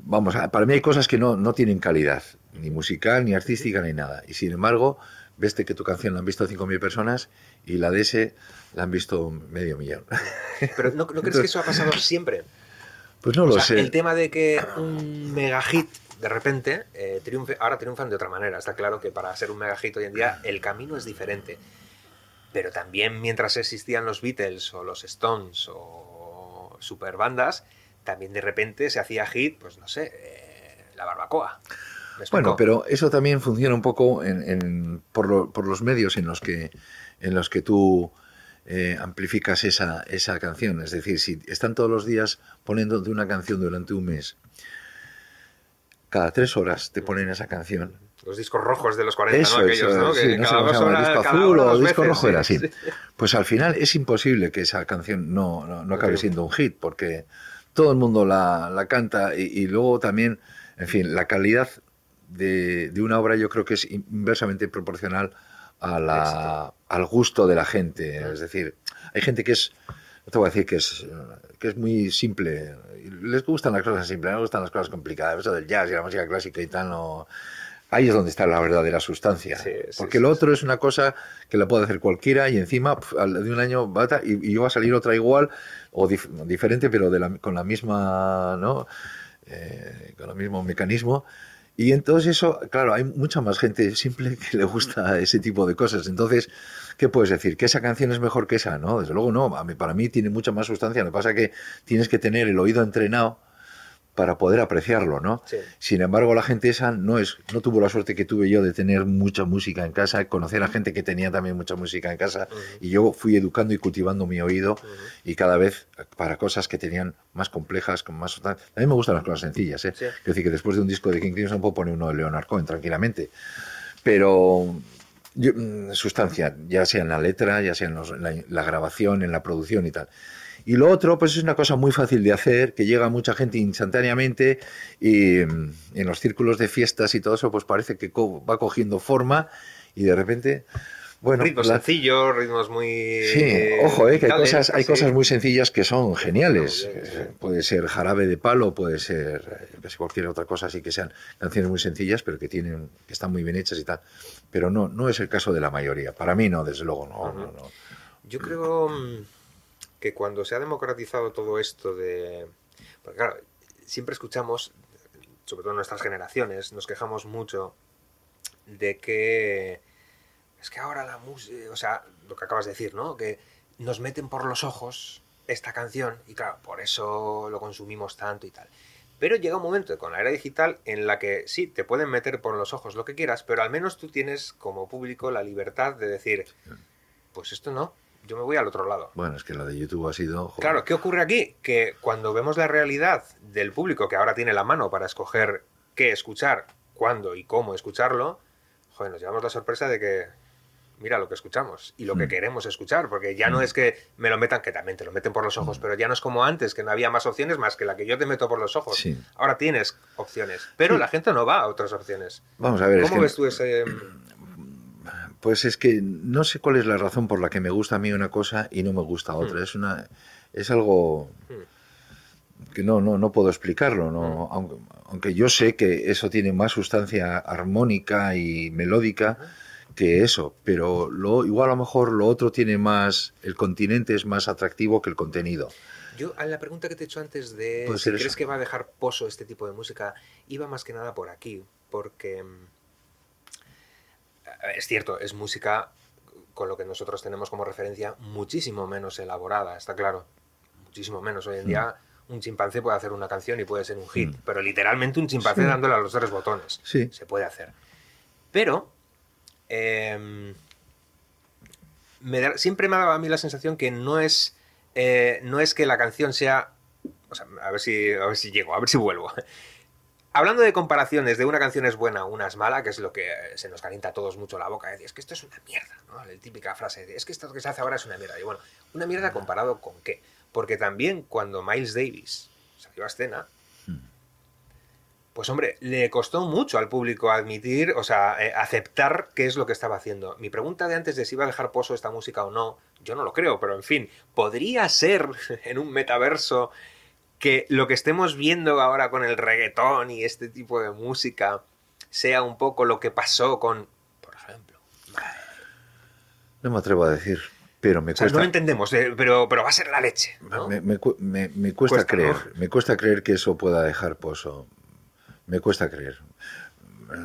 vamos para mí hay cosas que no, no tienen calidad ni musical ni artística ni nada. Y sin embargo ves que tu canción la han visto 5.000 personas y la de ese la han visto medio millón. <laughs> Pero ¿no, crees que eso ha pasado siempre? pues no lo sé. el tema de que un mega hit de repente eh, triunfe, ahora triunfan de otra manera. Está claro que para ser un mega hit hoy en día el camino es diferente pero también mientras existían los Beatles o los Stones o super bandas, también de repente se hacía hit, pues no sé, eh, la barbacoa. Bueno, pero eso también funciona un poco por, los medios en los que, en los que tú eh, amplificas esa, esa canción. Es decir, si están todos los días poniéndote una canción durante un mes, cada tres horas te ponen esa canción. Los discos rojos de los 40, ¿no? Aquellos, ¿no? Que no cada sé, disco azul o disco rojo era así. Pues al final es imposible que esa canción no, no, no acabe siendo un hit, porque todo el mundo la, la canta y, luego también, en fin, la calidad de, de, una obra yo creo que es inversamente proporcional a la, al gusto de la gente. Es decir, hay gente que es, no te voy a decir que es, que es muy simple, les gustan las cosas simples, no les gustan las cosas complicadas, eso del jazz y la música clásica y tal, no ahí es donde está la verdadera sustancia. porque lo otro es una cosa que la puede hacer cualquiera y encima de un año va a, y, y, va a salir otra igual o diferente, pero de con la misma, ¿no? Eh, con el mismo mecanismo. Y entonces eso, claro, hay mucha más gente simple que le gusta <laughs> ese tipo de cosas. Entonces, ¿qué puedes decir? ¿Que esa canción es mejor que esa? No, desde luego no. Para mí tiene mucha más sustancia. Lo que pasa es que tienes que tener el oído entrenado para poder apreciarlo, ¿no? Sin embargo, la gente esa no es, no tuvo la suerte que tuve yo de tener mucha música en casa, conocer a gente que tenía también mucha música en casa, y yo fui educando y cultivando mi oído, y cada vez para cosas que tenían más complejas, con más A mí me gustan las cosas sencillas, ¿eh? Es decir, que después de un disco de King Crimson puedo poner uno de Leonard Cohen tranquilamente. Pero mm, sustancia, ya sea en la letra, ya sea en la grabación, en la producción y tal. Y lo otro, pues es una cosa muy fácil de hacer, que llega mucha gente instantáneamente y mm, en los círculos de fiestas y todo eso, pues parece que va cogiendo forma y de repente... Bueno, ritmos sencillos, ritmos muy... Sí, ojo, eh, que hay cosas, hay cosas muy sencillas que son geniales. Puede ser jarabe de palo, puede ser eh, cualquier otra cosa, así que sean canciones muy sencillas, pero que tienen, que están muy bien hechas y tal. Pero no, no es el caso de la mayoría. Para mí no, desde luego, no. no, no. Yo creo mm, que cuando se ha democratizado todo esto de... Porque claro, siempre escuchamos, sobre todo en nuestras generaciones, nos quejamos mucho de que... Es que ahora la música... O sea, lo que acabas de decir, ¿no? Que nos meten por los ojos esta canción y claro, por eso lo consumimos tanto y tal. Pero llega un momento con la era digital en la que sí, te pueden meter por los ojos lo que quieras, pero al menos tú tienes como público la libertad de decir, pues esto no, yo me voy al otro lado. Bueno, es que la de YouTube ha sido... Claro, ¿qué ocurre aquí? Que cuando vemos la realidad del público que ahora tiene la mano para escoger qué escuchar, cuándo y cómo escucharlo, joder, nos llevamos la sorpresa de que mira lo que escuchamos y lo que mm. queremos escuchar, porque ya no mm. es que me lo metan, que también te lo meten por los ojos, mm. pero ya no es como antes, que no había más opciones más que la que yo te meto por los ojos. Ahora tienes opciones, pero la gente no va a otras opciones. Vamos a ver. ¿Cómo ves tú ese... <clears throat> Pues es que no sé cuál es la razón por la que me gusta a mí una cosa y no me gusta otra. Hmm. Es una es algo hmm. que no, no, no puedo explicarlo, no, hmm. aunque, yo sé que eso tiene más sustancia armónica y melódica que eso, pero lo, igual a lo mejor lo otro tiene más, el continente es más atractivo que el contenido. Yo a la pregunta que te he hecho antes de si crees que va a dejar pozo este tipo de música, iba más que nada por aquí, porque mm, es cierto, es música con lo que nosotros tenemos como referencia muchísimo menos elaborada, está claro. Muchísimo menos. Hoy en día un chimpancé puede hacer una canción y puede ser un hit, pero literalmente un chimpancé dándole a los tres botones. Sí. Se puede hacer. Pero em, siempre me ha dado a mí la sensación que no es, eh, no es que la canción sea... a ver si, a ver si llego, a ver si vuelvo. Hablando de comparaciones, de una canción es buena, una es mala, que es lo que se nos calienta a todos mucho la boca, es que esto es una mierda, ¿no? La típica frase de, es que esto que se hace ahora es una mierda. Y bueno, ¿una mierda comparado con qué? Porque también cuando Miles Davis salió a escena, pues hombre, le costó mucho al público admitir, o sea, eh, aceptar qué es lo que estaba haciendo. Mi pregunta de antes de si iba a dejar pozo esta música o no, yo no lo creo, pero en fin, podría ser <laughs> en un metaverso que lo que estemos viendo ahora con el reggaetón y este tipo de música sea un poco lo que pasó con, por ejemplo. No me atrevo a decir, pero me cuesta. no lo entendemos, eh, pero, pero va a ser la leche. Me, cuesta, creer, me cuesta creer que eso pueda dejar pozo. Me cuesta creer.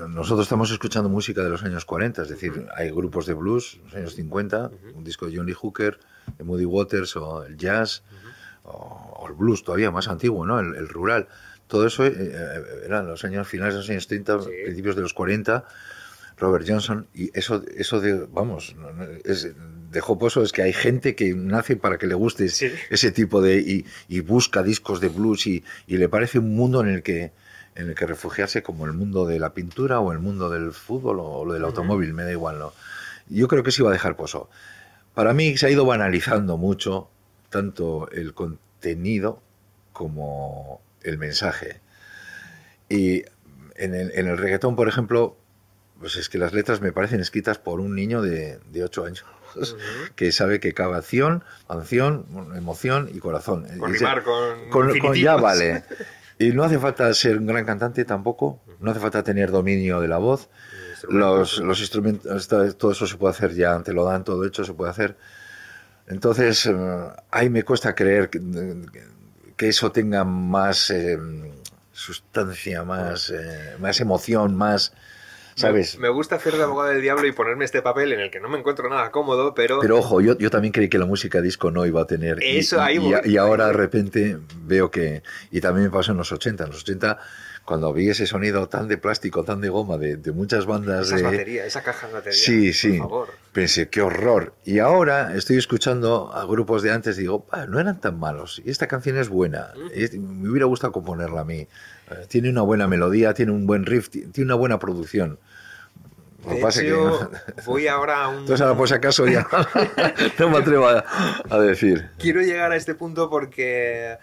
Nosotros estamos escuchando música de los años 40, es decir, hay grupos de blues, los años 50, un disco de Johnny Hooker, de Moody Waters o el jazz o, el blues todavía más antiguo, ¿no? El, rural. todo eso eh, eh, eran los años finales de los años 30, principios de los 40, Robert Johnson, y eso, eso de, vamos, es, dejó pozo es que hay gente que nace para que le guste ese tipo de, y, busca discos de blues y, le parece un mundo en el que en el que refugiarse como el mundo de la pintura o el mundo del fútbol o lo del automóvil, me da igual, ¿no? Yo creo que se iba a dejar pozo. Para mí se ha ido banalizando mucho tanto el contenido como el mensaje. Y en el, en el reggaetón, por ejemplo, pues es que las letras me parecen escritas por un niño de, de 8 años. que sabe que cada acción, canción, emoción y corazón. Con con, con, ya vale. <laughs> Y no hace falta ser un gran cantante tampoco, no hace falta tener dominio de la voz. Los, los instrumentos, todo eso se puede hacer ya, te lo dan todo hecho, se puede hacer. Entonces, eh, ahí me cuesta creer que, que eso tenga más eh, sustancia, más, eh, más emoción, más... ¿Sabes? Me, gusta hacer de abogado del diablo y ponerme este papel en el que no me encuentro nada cómodo, pero... Pero ojo, yo, yo también creí que la música disco no iba a tener... Eso, y, ahí y, ahora de repente veo que... Y también me pasó en los 80. En los 80 cuando vi ese sonido tan de plástico, tan de goma, de, muchas bandas esa de... esa caja de batería. Sí, sí. Pensé, qué horror. Y ahora estoy escuchando a grupos de antes y digo, ah, no eran tan malos. Y esta canción es buena. me hubiera gustado componerla a mí. Eh, tiene una buena melodía, tiene un buen riff, tiene una buena producción. De hecho, voy ahora a un... Entonces ahora por si acaso ya <laughs> <laughs> no me atrevo a decir. Quiero llegar a este punto porque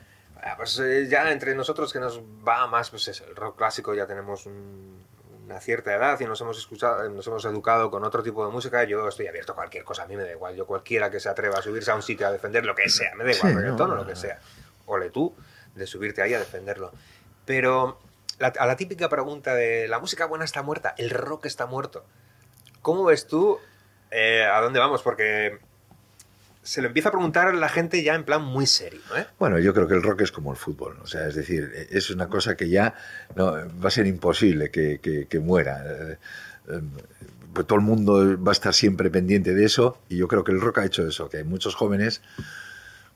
pues eh, ya entre nosotros que nos va más, pues el rock clásico ya tenemos una cierta edad y nos hemos escuchado, nos hemos educado con otro tipo de música, yo estoy abierto a cualquier cosa, a mí me da igual, yo cualquiera que se atreva a subirse a un sitio a defender lo que sea, me da igual, el tono, lo que sea. Ole tú de subirte ahí a defenderlo. Pero a la típica pregunta de la música buena está muerta, el rock está muerto. ¿Cómo ves tú eh, a dónde vamos? Porque se lo empieza a preguntar la gente ya en plan muy serio. ¿eh? Bueno, yo creo que el rock es como el fútbol, o sea, es decir, es una cosa que ya no, va a ser imposible que, que, muera. Eh, eh, pues todo el mundo va a estar siempre pendiente de eso y yo creo que el rock ha hecho eso, que muchos jóvenes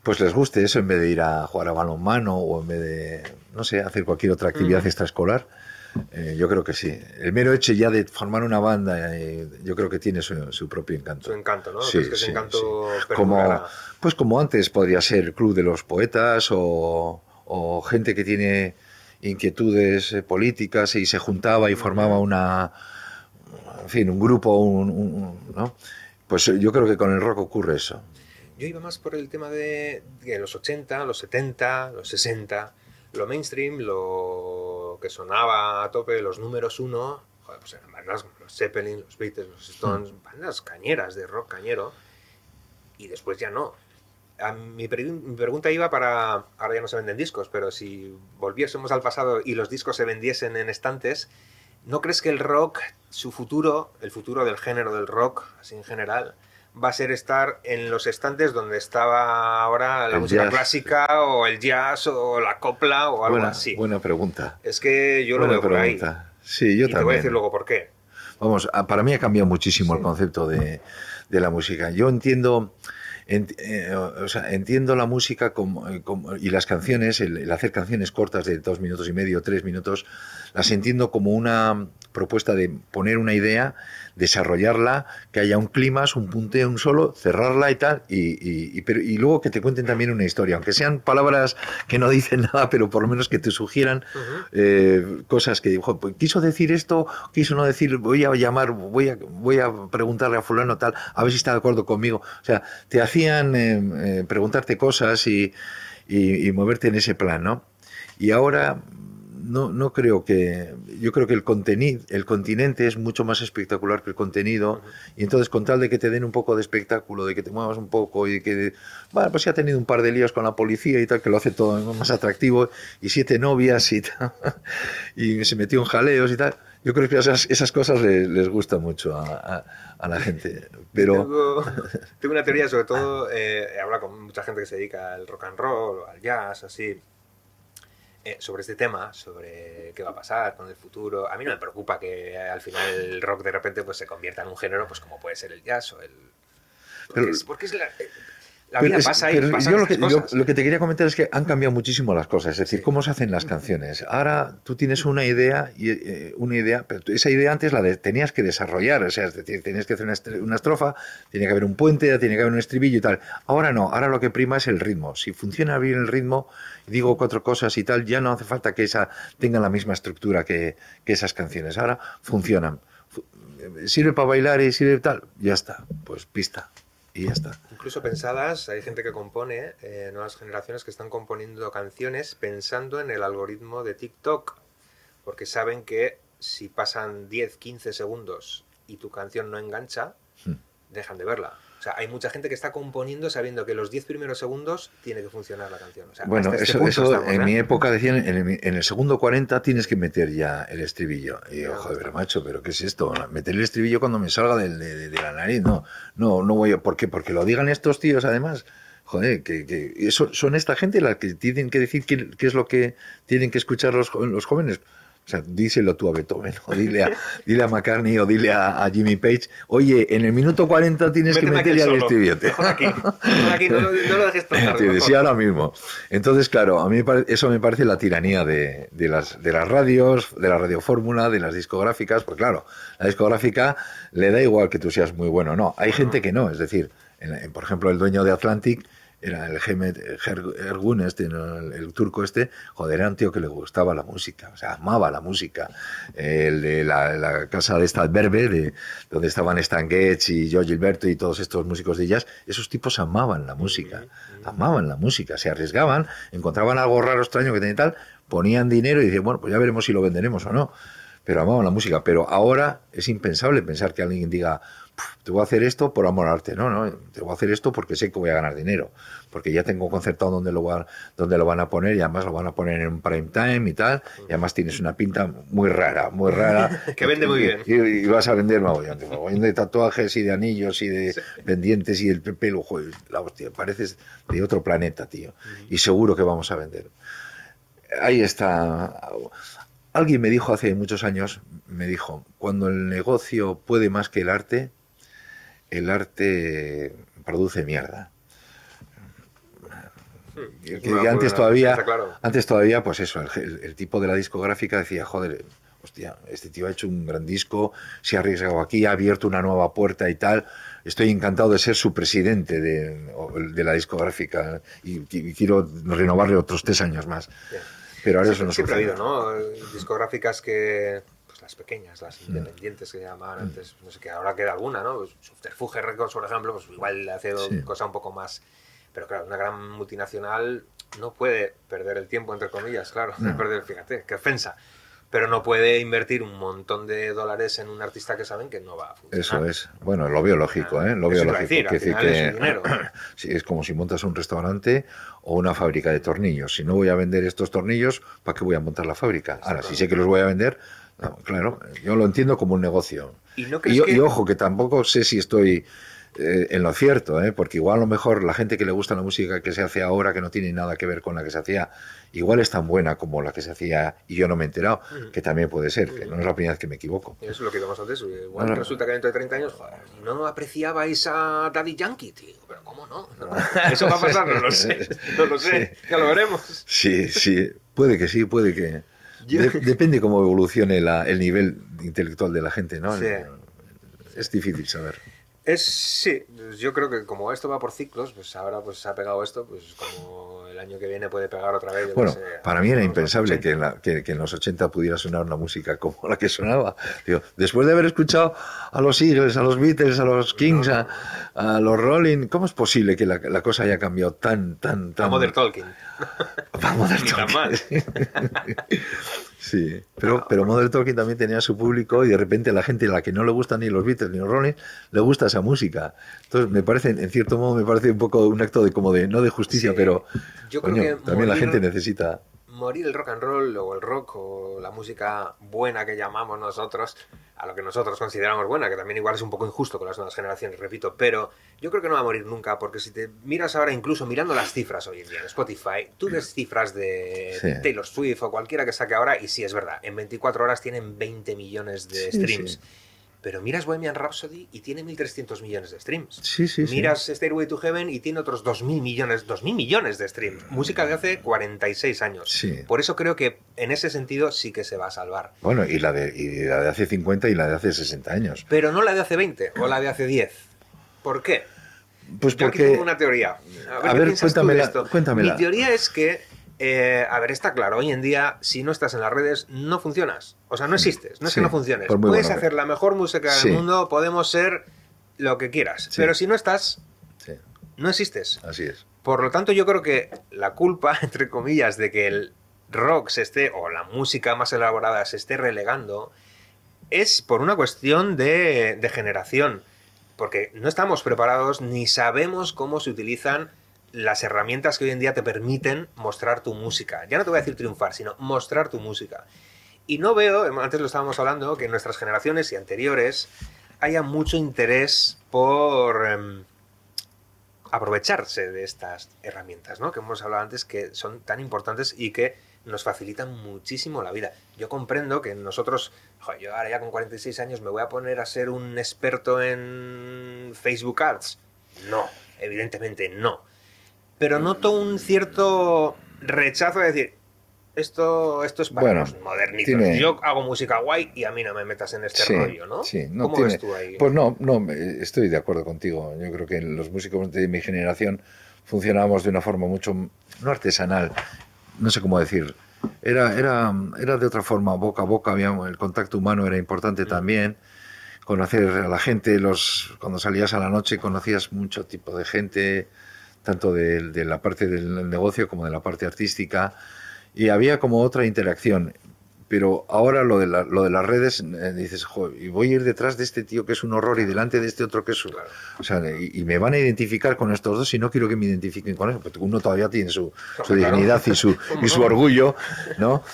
pues les guste eso en vez de ir a jugar a balonmano o en vez de, no sé, hacer cualquier otra actividad extraescolar eh, yo creo que sí. El mero hecho ya de formar una banda, eh, yo creo que tiene su, propio encanto. Su encanto, ¿no? Sí, sí, encanto Como, pues como antes podría ser el Club de los Poetas o, gente que tiene inquietudes eh, políticas y se juntaba y formaba una, en fin, un grupo, un, ¿no? Pues yo creo que con el rock ocurre eso. Yo iba más por el tema de, de los 80, los 70, los 60 lo mainstream, lo que sonaba a tope, los números uno, joder, pues eran bandas los Zeppelin, los Beatles, los Stones, hmm. bandas cañeras de rock cañero, y después ya no. mi, pregunta iba para, ahora ya no se venden discos, pero si volviésemos al pasado y los discos se vendiesen en estantes, ¿no crees que el rock, su futuro, el futuro del género del rock, así en general, va a ser estar en los estantes donde estaba ahora la música clásica o el jazz o la copla o algo así. Buena pregunta. Es que yo lo veo por ahí. Sí, yo también. Te voy a decir luego por qué. Vamos, para mí ha cambiado muchísimo el concepto de, de, la música. Yo entiendo, eh, o sea, entiendo la música como, eh, y las canciones, el, hacer canciones cortas de dos minutos y medio, tres minutos, las entiendo como una propuesta de poner una idea desarrollarla, que haya un clima, un punteo, un solo, cerrarla y tal, y, y, luego que te cuenten también una historia, aunque sean palabras que no dicen <laughs> nada, pero por lo menos que te sugieran eh, cosas que pues, quiso decir esto, quiso no decir, voy a llamar, voy a, voy a preguntarle a fulano tal, a ver si está de acuerdo conmigo. O sea, te hacían eh, eh, preguntarte cosas y, y moverte en ese plan, ¿no? Y ahora no, no creo que. Yo creo que el contenido, el continente es mucho más espectacular que el contenido. Y entonces, con tal de que te den un poco de espectáculo, de que te muevas un poco y que. Bueno, pues ha tenido un par de líos con la policía y tal, que lo hace todo más atractivo. Y siete novias y tal. <laughs> Y se metió en jaleos y tal. Yo creo que esas, esas cosas les, les gustan mucho a, a, la gente. Pero... Tengo, una teoría, sobre todo, eh, he hablado con mucha gente que se dedica al rock and roll al jazz, así eh, sobre este tema, sobre qué va a pasar con el futuro. A mí no me preocupa que al final el rock de repente pues, se convierta en un género pues como puede ser el jazz o el... Porque, es, porque es la, La vida pasa y yo lo que, lo que, te quería comentar es que han cambiado muchísimo las cosas, es decir, cómo se hacen las canciones. Ahora tú tienes una idea, y, eh, una idea, pero esa idea antes la tenías que desarrollar, o sea, es decir, tenías que hacer una, estrofa, tiene que haber un puente, tiene que haber un estribillo y tal. Ahora no, ahora lo que prima es el ritmo. Si funciona bien el ritmo, digo cuatro cosas y tal, ya no hace falta que esa tenga la misma estructura que, que esas canciones. Ahora funcionan. Sirve para bailar y sirve tal, ya está, pues pista y ya está. Incluso pensadas, hay gente que compone, eh, nuevas generaciones que están componiendo canciones pensando en el algoritmo de TikTok, porque saben que si pasan 10, 15 segundos y tu canción no engancha, hmm. dejan de verla. O sea, hay mucha gente que está componiendo sabiendo que los 10 primeros segundos tiene que funcionar la canción. bueno, este eso, en mi ¿eh? época decían, en el, segundo 40 tienes que meter ya el estribillo. Y yo, joder, macho, ¿pero qué es esto? Meter el estribillo cuando me salga de, la nariz. No, no, no voy a... ¿Por qué? Porque lo digan estos tíos, además. Joder, que, eso, son esta gente la que tienen que decir qué, es lo que tienen que escuchar los, los jóvenes. O sea, díselo tú a Beethoven, o dile a, dile a McCartney, o dile a, Jimmy Page, oye, en el minuto 40 tienes que meter ya el estribillo. aquí, aquí no, lo dejes. Te decía ahora mismo. Entonces, claro, a mí eso me parece la tiranía de, de, las, de las radios, de la radiofórmula, de las discográficas, porque claro, la discográfica le da igual que tú seas muy bueno, no, hay gente que no, es decir, por ejemplo, el dueño de Atlantic era el Gemet Ergun, este, el, turco este, joder, era un tío que le gustaba la música, o sea, amaba la música. El de la, casa de esta de, donde estaban Stan Getz y Joe Gilberto y todos estos músicos de jazz, esos tipos amaban la música, amaban la música, se arriesgaban, encontraban algo raro, extraño que tenía tal, ponían dinero y decían, bueno, pues ya veremos si lo venderemos o no. Pero amaban la música. Pero ahora es impensable pensar que alguien diga, te voy a hacer esto por amor al arte. No, no, te voy a hacer esto porque sé que voy a ganar dinero. Porque ya tengo concertado dónde lo, va, dónde lo van a poner y además lo van a poner en prime time y tal. Y además tienes una pinta muy rara, muy rara. <laughs> que vende muy bien. Y, vas a vender mogollón, de tatuajes y de anillos y de pendientes y el pelo. Joder, la hostia, pareces de otro planeta, tío. Y seguro que vamos a vender. Ahí está. Alguien me dijo hace muchos años, me dijo, cuando el negocio puede más que el arte, el arte produce mierda. Hmm. antes todavía, antes todavía, pues eso, el, tipo de la discográfica decía, joder, hostia, este tío ha hecho un gran disco, se ha arriesgado aquí, ha abierto una nueva puerta y tal. Estoy encantado de ser su presidente de, la discográfica y, quiero renovarle otros tres años más. Pero ahora eso no Siempre ha habido, ¿no? Discográficas que pequeñas, las independientes que llamaban mm. antes, no sé qué, ahora queda alguna, ¿no? Pues Subterfuge Records, por ejemplo, pues igual hace cosa un poco más... Pero claro, una gran multinacional no puede perder el tiempo, entre comillas, claro, <laughs> perder, fíjate, qué ofensa pero no puede invertir un montón de dólares en un artista que saben que no va a funcionar. Eso es. Bueno, lo biológico, ¿eh? Lo biológico. Decir, decir que es, dinero. <clears throat> sí, es como si montas un restaurante o una fábrica de tornillos. Si no voy a vender estos tornillos, ¿para qué voy a montar la fábrica? Ahora, si sé que los voy a vender, claro, yo lo entiendo como un negocio. Y, ojo, que tampoco sé si estoy eh, en lo cierto, ¿eh? porque igual a lo mejor la gente que le gusta la música que se hace ahora, que no tiene nada que ver con la que se hacía, igual es tan buena como la que se hacía y yo no me he enterado, que también puede ser, que no es la primera vez que me equivoco. Eso es lo que íbamos antes. Igual resulta que dentro de 30 años no apreciabais a Daddy Yankee, tío. Pero ¿cómo <laughs> no? Eso va a pasar, no lo sé. No lo sé, ya lo veremos. Sí, sí, puede que sí, puede que depende cómo evolucione el nivel intelectual de la gente, ¿no? Es difícil saber. Es, sí, yo creo que como esto va por ciclos, pues ahora pues se ha pegado esto, pues como año que viene puede pegar otra vez. Bueno, para mí era impensable que en, que, en, los 80 pudiera sonar una música como la que sonaba. después de haber escuchado a los Eagles, a los Beatles, a los Kings, a, los Rolling, ¿cómo es posible que la, cosa haya cambiado tan, tan, tan... A Modern Talking. A Modern <laughs> Talking. <laughs> Sí, pero, pero Modern Talking también tenía su público y de repente la gente a la que no le gustan ni los Beatles ni los Rolling le gusta esa música. Entonces me parece, en cierto modo, me parece un poco un acto de como de, no de justicia, pero yo creo que también la gente necesita morir el rock and roll o el rock o la música buena que llamamos nosotros, a lo que nosotros consideramos buena, que también igual es un poco injusto con las nuevas generaciones, repito, pero yo creo que no va a morir nunca, porque si te miras ahora, incluso mirando las cifras hoy en día en Spotify, tú ves cifras de Taylor Swift o cualquiera que saque ahora, y sí es verdad, en 24 horas tienen 20 millones de streams. Pero miras Bohemian Rhapsody y tiene 1.300 millones de streams. Sí, sí, sí. Miras Stairway to Heaven y tiene otros 2.000 millones, 2.000 millones de streams. Música de hace 46 años. Sí. Por eso creo que en ese sentido sí que se va a salvar. Bueno, y la, de, y la de hace 50 y la de hace 60 años. Pero no la de hace 20 o la de hace 10. ¿Por qué? Pues Yo aquí porque... tengo una teoría. A ver, A ¿qué ver, cuéntamela, esto? cuéntamela. Mi teoría es que, eh, a ver, está claro, hoy en día, si no estás en las redes, no funcionas. O sea, no existes, no es Sí, que no funciones. Puedes bueno que- hacer la mejor música Sí. del mundo, podemos ser lo que quieras. Sí. Pero si no estás, no existes. así es. Por lo tanto, yo creo que la culpa, <laughs> entre comillas, de que el rock se esté, o la música más elaborada se esté relegando, es por una cuestión de, de generación. Porque no estamos preparados ni sabemos cómo se utilizan las herramientas que hoy en día te permiten mostrar tu música. Ya no te voy a decir triunfar, sino mostrar tu música. Y no veo, antes lo estábamos hablando, que en nuestras generaciones y anteriores haya mucho interés por em, aprovecharse de estas herramientas, ¿no? Que hemos hablado antes que son tan importantes y que nos facilitan muchísimo la vida. Yo comprendo que nosotros, yo ahora ya con 46 años me voy a poner a ser un experto en Facebook Ads. No, evidentemente no. Pero noto un cierto rechazo de decir, esto, esto es para Bueno, los modernitos. tiene- Yo hago música guay y a mí no me metas en este Sí, rollo, ¿no? sí, no ¿Cómo tiene- ves tú ahí? Pues no, no, estoy de acuerdo contigo. Yo creo que los músicos de mi generación funcionábamos de una forma mucho, no artesanal, no sé cómo decir. Era, era, era de otra forma, boca a boca, había, el contacto humano era importante también. Conocer a la gente, los, cuando salías a la noche conocías mucho tipo de gente, tanto de, de la parte del negocio como de la parte artística, y había como otra interacción. Pero ahora lo de, la- lo de las redes, eh, dices, "Joder, y voy a ir detrás de este tío que es un horror y delante de este otro que es un... O sea, y, y me van a identificar con estos dos y no quiero que me identifiquen con eso, porque uno todavía tiene su, su dignidad y su, ¿Cómo y su orgullo, ¿no?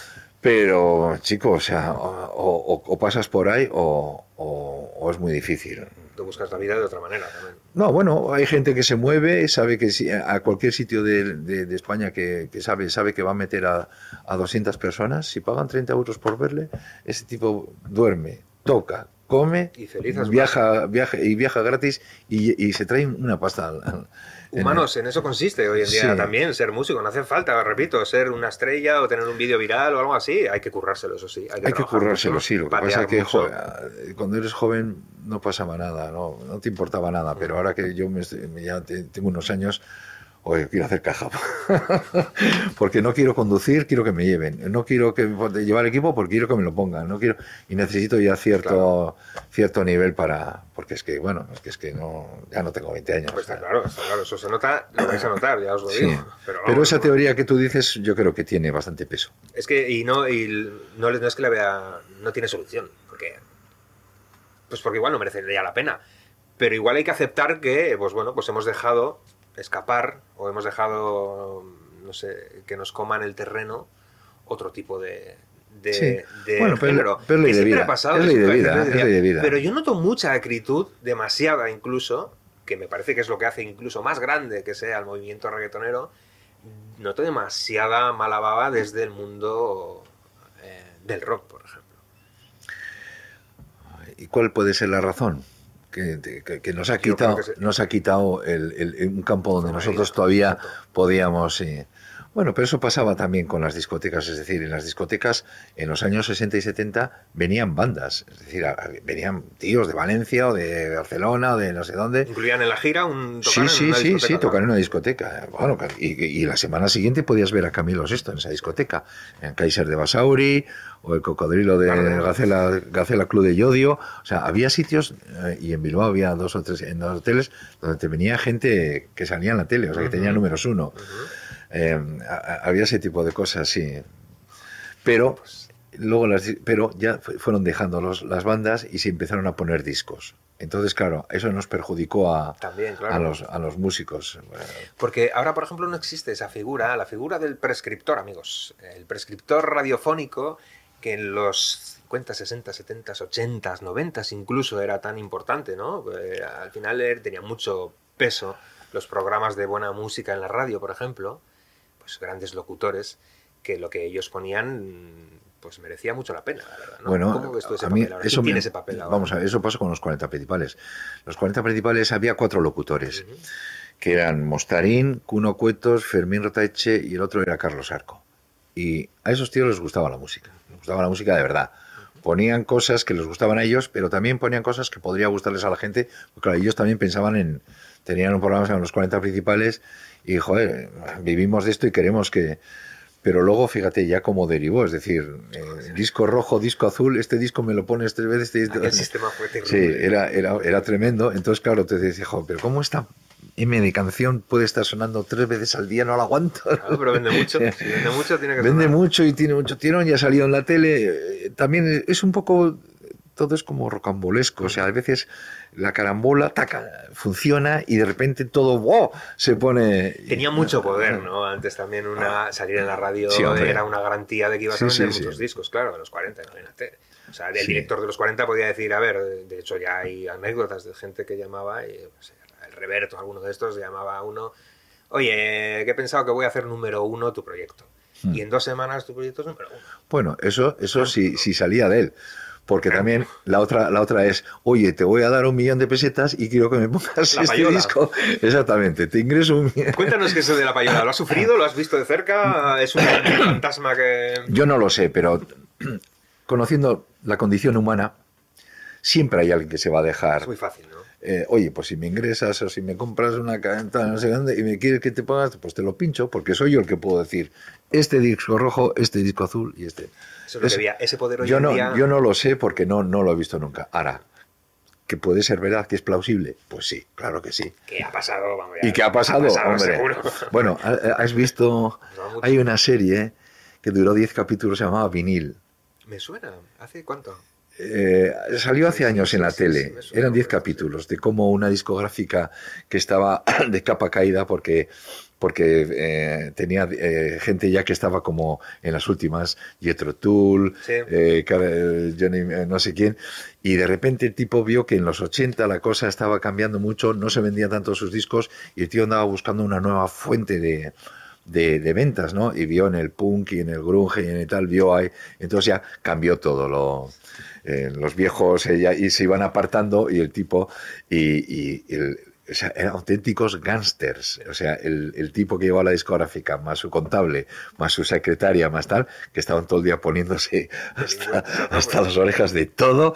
Pero, chico, o sea, o, o- o pasas por ahí o- o es muy difícil. Buscas la vida de otra manera. No, bueno, hay gente que se mueve, sabe que si, a cualquier sitio de, de- de España que, que sabe, sabe que va a meter a, a 200 personas, si pagan 30 euros por verle, ese tipo duerme, toca, come, Y feliz viaja, viaja y viaja gratis y, y se trae una pasta. al- al- en- Humanos, en eso consiste hoy en día Sí. también ser músico. No hace falta, repito, ser una estrella o tener un vídeo viral o algo así. Hay que currárselo, eso sí. Hay que, Hay que currárselo, mucho, sí. Lo que pasa es que joder, cuando eres joven no pasaba nada, no, no te importaba nada. Pero ahora que yo me, ya te- tengo unos años, oye, quiero hacer caja. <laughs> porque no quiero conducir, quiero que me lleven. No quiero que llevar el equipo porque quiero que me lo pongan. No quiero y necesito ya cierto cierto nivel para porque es que bueno, es que es que no ya no tengo 20 años. Pues está claro, está claro. Eso se nota, lo vais a notar, ya os lo Sí. digo. Pero, esa teoría que tú dices, yo creo que tiene bastante peso. Es que, y no, y no, no es que la vea, no tiene solución, porque, pues porque igual no merecería la pena. Pero igual hay que aceptar que, pues bueno, pues hemos dejado escapar o hemos dejado, no sé, que nos coman el terreno otro tipo de, de, Sí. de Bueno, pero- género. pero ley de vida, ha pasado, es ley de siempre vida, ha es ley de vida. Pero yo noto mucha acritud, demasiada incluso, que me parece que es lo que hace incluso más grande que sea el movimiento reggaetonero, noto demasiada mala baba desde el mundo eh, del rock, por ejemplo. ¿Y cuál puede ser la razón? Que, que- que nos ha quitado, se- nos ha quitado el, el- un campo donde nosotros todavía podíamos. sí. Bueno, pero eso pasaba también con las discotecas, es decir, en las discotecas en los años 60 y 70 venían bandas, es decir, venían tíos de Valencia o de Barcelona o de no sé dónde. Incluían en la gira un Sí, tocar en sí, una sí, discoteca, sí, ¿no? tocar en una discoteca. Bueno, y, y la semana siguiente podías ver a Camilo Sesto en esa discoteca, en Kaiser de Basauri o el Cocodrilo de Claro. Gacela, Gacela Club de Yodio. O sea, había sitios, eh, y en Bilbao había dos o tres en los hoteles, donde te venía gente que salía en la tele, o sea, que tenía números uno. Eh, a- había ese tipo de cosas, sí. Pero luego las, pero ya fu- fueron dejando los- las bandas y se empezaron a poner discos. Entonces, claro, eso nos perjudicó a, También, claro. a los, a los músicos. Porque ahora, por ejemplo, no existe esa figura, la figura del prescriptor, amigos. El prescriptor radiofónico que en los 50, 60, 70, 80, 90 incluso era tan importante, ¿no? Eh, al final tenía mucho peso los programas de buena música en la radio, por ejemplo, pues grandes locutores que lo que ellos ponían pues merecía mucho la pena, la verdad. ¿no? Bueno, ¿Cómo ves tú ese a mí papel ahora? eso ¿Quién me- tiene ese papel ahora? Vamos a ver, eso pasó con los 40 principales. Los 40 principales había cuatro locutores, que eran Mostarín, Cuno Cuetos, Fermín Rotaeche y el otro era Carlos Arco. Y a esos tíos les gustaba la música, les gustaba la música de verdad. Ponían cosas que les gustaban a ellos, pero también ponían cosas que podría gustarles a la gente, porque claro, ellos también pensaban en, tenían un programa que se llama los 40 principales y, joder, vivimos de esto y queremos que... Pero luego, fíjate ya cómo derivó, es decir, eh, disco rojo, disco azul, este disco me lo pones tres veces, este, Aquel sistema fue Sí, terrible. era, era, era tremendo. Entonces, claro, te decía, "Jo, pero ¿cómo esta M de canción puede estar sonando tres veces al día? No la aguanto. Claro, pero vende mucho. <laughs> Si vende mucho, tiene que Vende sonar. mucho y tiene mucho tirón, ya ha salido en la tele. Eh, También es un poco, todo es como rocambolesco. O sea, a veces la carambola taca, funciona y de repente todo ¡wow! se pone. Tenía mucho poder, ¿no? Antes también una salir en la radio Sí, era una garantía de que ibas Sí, a vender sí, muchos discos, claro, de los 40, imagínate. O sea, el director de los 40 podía decir, a ver, de hecho ya hay anécdotas de gente que llamaba, y, no sé, el Reverto, alguno de estos, llamaba a uno, oye, que he pensado que voy a hacer número uno tu proyecto. Hmm. Y en dos semanas tu proyecto es número uno. Bueno, eso, eso sí, sí salía de él. Porque también la otra, la otra es, oye, te voy a dar un millón de pesetas y quiero que me pongas La este payola. disco. Exactamente, te ingreso un millón. Cuéntanos qué es eso de la payola. ¿Lo has sufrido? ¿Lo has visto de cerca? ¿Es un fantasma que...? Yo no lo sé, pero <clears throat> conociendo la condición humana, siempre hay alguien que se va a dejar. Es muy fácil, ¿no? eh, oye, pues si me ingresas o si me compras una cadena no sé dónde y me quieres que te pongas, pues te lo pincho, porque soy yo el que puedo decir este disco rojo, este disco azul y este. Eso es lo Es- que había. Ese poder hoy Yo en no, día... yo no lo sé porque no, no lo he visto nunca. Ahora, que puede ser verdad, que es plausible, pues sí, claro que sí. ¿Qué ha pasado? Vamos, ya. ¿Y qué ha pasado, hombre? seguro. <laughs> Bueno, ha- has visto, No, hay una serie que duró 10 capítulos, se llamaba Vinil. Me suena. ¿Hace cuánto? Eh, salió hace años en la tele. Eran 10 me suena, capítulos de cómo una discográfica que estaba <clears throat> de capa caída porque porque eh, tenía eh, gente ya que estaba como en las últimas, Jethro Tull, Sí. eh, Johnny eh, no sé quién, y de repente el tipo vio que en los 80 la cosa estaba cambiando mucho, no se vendían tanto sus discos y el tío andaba buscando una nueva fuente de, de, de ventas, ¿no? Y vio en el punk y en el grunge y en el tal, vio ahí, entonces ya cambió todo, lo, eh, los viejos eh, ya- y se iban apartando y el tipo, y, y el- o sea, eran auténticos gángsters. O sea, el, el tipo que llevaba la discográfica, más su contable, más su secretaria, más tal, que estaban todo el día poniéndose <laughs> hasta, hasta las orejas de todo,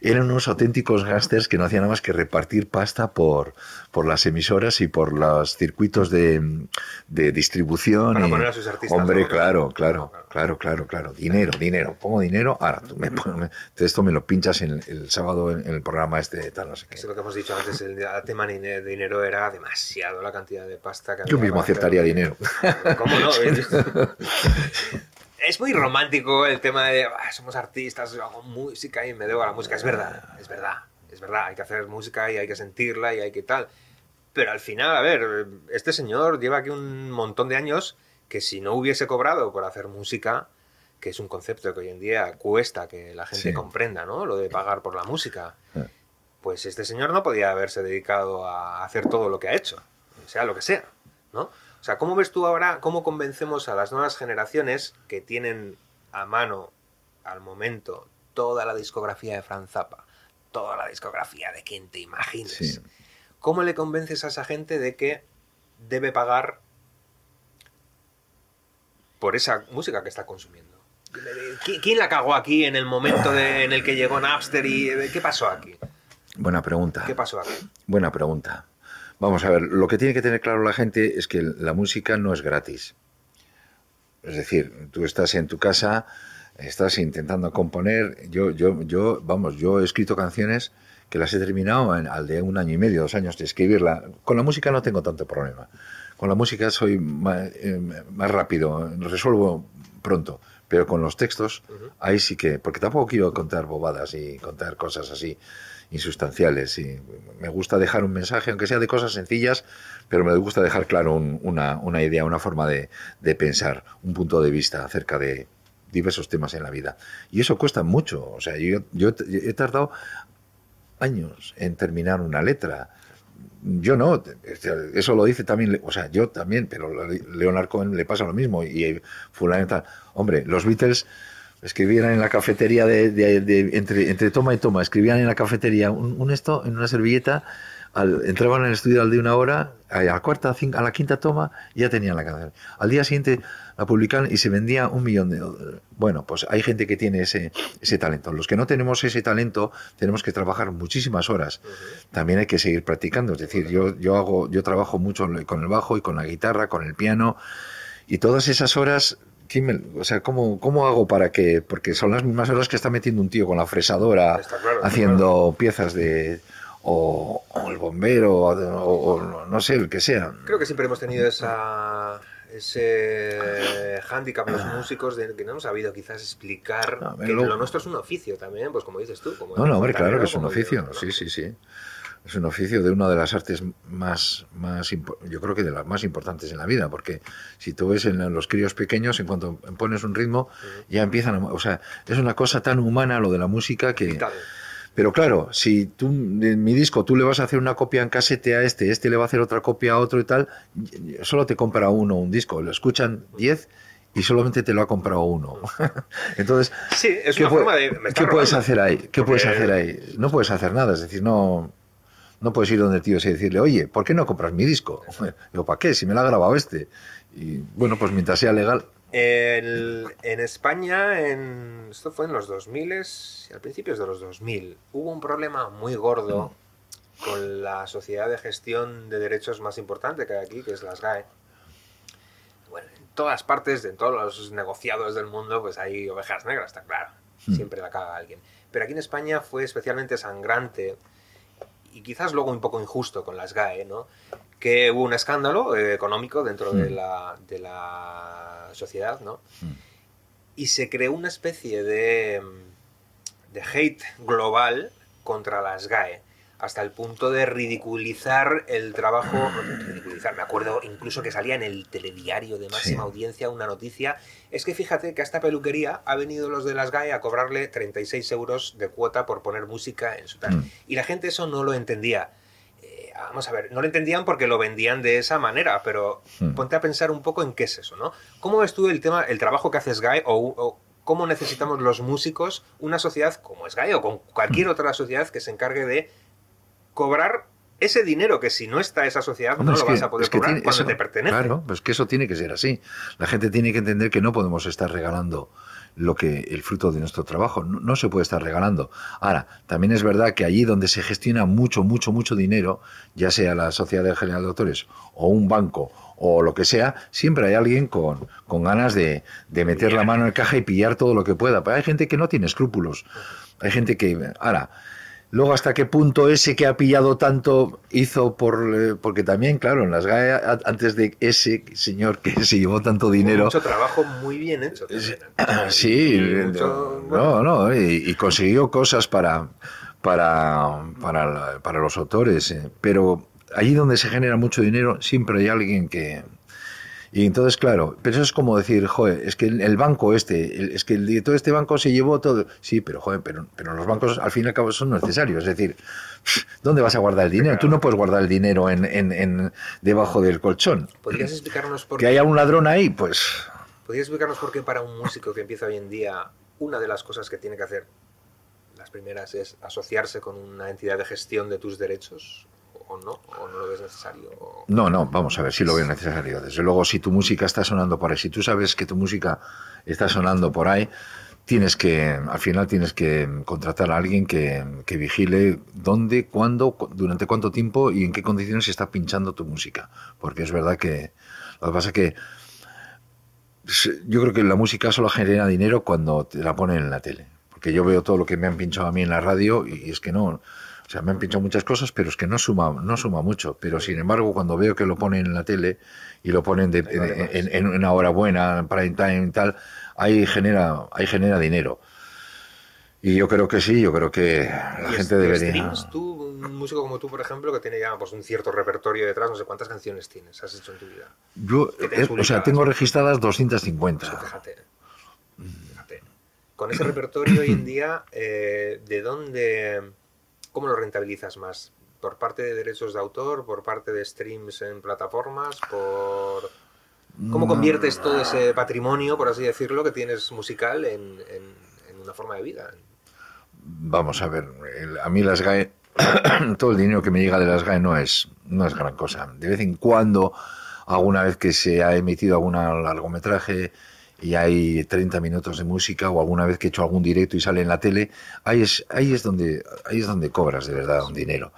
eran unos auténticos gángsters que no hacían nada más que repartir pasta por, por las emisoras y por los circuitos de, de distribución. Para y- poner a sus artistas, Hombre, ¿no? claro, claro, Claro. claro, claro. Dinero, dinero. Pongo dinero, ahora tú me pones, esto me lo pinchas en el, el sábado en, en el programa este de tal, no sé qué. Eso es lo que hemos dicho antes, el tema de dinero era demasiado la cantidad de pasta que Yo había mismo para hacer. aceptaría dinero. <laughs> ¿Cómo no? <laughs> es muy romántico el tema de "Ah, somos artistas, yo hago música y me debo a la música. Es verdad, es verdad, es verdad. Hay que hacer música y hay que sentirla y hay que tal. Pero al final, a ver, este señor lleva aquí un montón de años que si no hubiese cobrado por hacer música, que es un concepto que hoy en día cuesta que la gente Sí. comprenda, ¿no? Lo de pagar por la música. Eh. Pues este señor no podía haberse dedicado a hacer todo lo que ha hecho, sea lo que sea, ¿no? O sea, ¿cómo ves tú ahora, cómo convencemos a las nuevas generaciones que tienen a mano, al momento, toda la discografía de Franz Zappa, toda la discografía de quien te imagines? Sí. ¿Cómo le convences a esa gente de que debe pagar por esa música que está consumiendo? ¿Qui- ¿Quién la cagó aquí en el momento de- en el que llegó Napster y eh, qué pasó aquí? Buena pregunta. ¿Qué pasó aquí? Buena pregunta. Vamos a ver, lo que tiene que tener claro la gente es que la música no es gratis. Es decir, tú estás en tu casa, estás intentando componer. Yo, yo, yo, vamos, yo he escrito canciones que las he terminado en- al de un año y medio, dos años de escribirla. Con la música no tengo tanto problema. Con la música soy más, eh, más rápido, resuelvo pronto. Pero con los textos, ahí sí que, porque tampoco quiero contar bobadas y contar cosas así insustanciales. Y me gusta dejar un mensaje, aunque sea de cosas sencillas, pero me gusta dejar claro un- una, una idea, una forma de, de pensar, un punto de vista acerca de diversos temas en la vida. Y eso cuesta mucho. O sea, yo, yo he tardado años en terminar una letra. Yo no, eso lo dice también, o sea, yo también, pero Leonard Cohen le pasa lo mismo y fulano y tal. Hombre, los Beatles escribían en la cafetería de, entre, entre, toma y toma, escribían en la cafetería un, esto en una servilleta, entraban en el estudio al de una hora, a la cuarta, a la quinta toma, ya tenían la canción. Al día siguiente la publicaban y se vendía un millón de Bueno, pues hay gente que tiene ese, ese talento. Los que no tenemos ese talento tenemos que trabajar muchísimas horas. También hay que seguir practicando. Es decir, yo, yo, hago, yo trabajo mucho con el bajo y con la guitarra, con el piano, y todas esas horas o sea, ¿cómo, ¿cómo hago para que.? Porque son las mismas horas que está metiendo un tío con la fresadora haciendo piezas de. O, el bombero, o, no sé, el que sea. Creo que siempre hemos tenido esa, ese hándicap los músicos de que no hemos sabido quizás explicar que lo... nuestro es un oficio también, pues como dices tú. Como no, no, hombre, claro que es un oficio, sí, sí, sí es un oficio de una de las artes más, más, yo creo que de las más importantes en la vida, porque si tú ves en los críos pequeños, en cuanto pones un ritmo, ya empiezan, a, o sea, es una cosa tan humana lo de la música que... Pero claro, si tú en mi disco tú le vas a hacer una copia en casete a este, este le va a hacer otra copia a otro y tal, solo te compra uno un disco, lo escuchan diez y solamente te lo ha comprado uno. <laughs> Entonces, sí, es una forma de, ¿qué puedes hacer ahí? ¿Qué puedes hacer ahí? No puedes hacer nada, es decir, no no puedes ir donde el tío y decirle, oye, ¿por qué no compras mi disco? <laughs> Digo, ¿para qué? Si me lo ha grabado este. Y bueno, pues mientras sea legal. En España, en, esto fue en los 2000, al principios de los 2000, hubo un problema muy gordo con la sociedad de gestión de derechos más importante que hay aquí, que es las GAE. Bueno, en todas partes, en todos los negociados del mundo, pues hay ovejas negras, está claro. Hmm. Siempre la caga alguien. Pero aquí en España fue especialmente sangrante y quizás luego un poco injusto con las GAE, ¿no? Que hubo un escándalo eh, económico dentro de, hmm. la, de, la, sociedad, ¿no? Hmm. y se creó una especie de, de hate global contra las GAE hasta el punto de ridiculizar el trabajo, <coughs> ridiculizar, me acuerdo incluso que salía en el telediario de máxima audiencia una noticia, es que fíjate que a esta peluquería ha venido los de las GAE a cobrarle 36 euros de cuota por poner música en su tal. Mm. Y la gente eso no lo entendía. Vamos a ver, no lo entendían porque lo vendían de esa manera, pero mm. ponte a pensar un poco en qué es eso, ¿no? ¿Cómo ves tú el tema, el trabajo que haces GAE o, cómo necesitamos los músicos una sociedad como es GAE o con cualquier mm. otra sociedad que se encargue de cobrar ese dinero que si no está esa sociedad no lo vas a poder cobrar cuando te pertenece. Claro, pues que eso tiene que ser así. La gente tiene que entender que no podemos estar regalando lo que el fruto de nuestro trabajo no, se puede estar regalando. Ahora, también es verdad que allí donde se gestiona mucho, mucho, mucho dinero, ya sea la Sociedad General de Autores o un banco o lo que sea, siempre hay alguien con, con ganas de, de meter la mano en el caja y pillar todo lo que pueda. Pero hay gente que no tiene escrúpulos. Hay gente que... Ahora, Luego, ¿hasta qué punto ese que ha pillado tanto hizo por... Eh, porque también, claro, en las GAE, antes de ese señor que se llevó tanto dinero... Mucho trabajo muy bien hecho. sí, no, no, y, consiguió cosas para, para, para, para los autores. Eh, pero allí donde se genera mucho dinero, siempre hay alguien que, y entonces, claro, pero eso es como decir, joder, es que el, banco este, es que el director de este banco se llevó todo. Sí, pero joder, pero, pero los bancos al fin y al cabo son necesarios. Es decir, <laughs> ¿dónde vas a guardar el dinero? Tú no puedes guardar el dinero en, en, debajo del colchón. ¿Podrías explicarnos por qué? Que haya un ladrón ahí, pues. ¿Podrías explicarnos por qué para un músico que empieza hoy en día, una de las cosas que tiene que hacer, las primeras, es asociarse con una entidad de gestión de tus derechos? O no? ¿O no lo ves necesario? No, no, vamos a ver, si lo veo necesario. Desde luego, si tu música está sonando por ahí, si tú sabes que tu música está sonando por ahí, tienes que, al final tienes que contratar a alguien que, que, vigile dónde, cuándo, durante cuánto tiempo y en qué condiciones se está pinchando tu música. Porque es verdad que lo que pasa es que yo creo que la música solo genera dinero cuando te la ponen en la tele. Porque yo veo todo lo que me han pinchado a mí en la radio y es que no, o sea, me han pinchado muchas cosas, pero es que no suma, no suma mucho. Pero sin embargo, cuando veo que lo ponen en la tele y lo ponen en, una hora buena, en prime time y tal, ahí genera, ahí genera dinero. Y yo creo que sí, yo creo que la gente debería. Streams, tú, un músico como tú, por ejemplo, que tiene ya pues, un cierto repertorio detrás, no sé cuántas canciones tienes, has hecho en tu vida. Yo, eh, o sea, tengo registradas 250. fíjate, fíjate. Con ese repertorio hoy en día, eh, ¿de dónde ¿Cómo lo rentabilizas más? ¿Por parte de derechos de autor? ¿Por parte de streams en plataformas? ¿Por...? ¿Cómo conviertes todo ese patrimonio, por así decirlo, que tienes musical en, una forma de vida? Vamos a ver, a mí las GAE, <coughs> todo el dinero que me llega de las GAE no es, no es gran cosa. De vez en cuando, alguna vez que se ha emitido algún largometraje y hay 30 minutos de música o alguna vez que he hecho algún directo y sale en la tele, ahí es, ahí es, donde, ahí es donde cobras de verdad un dinero.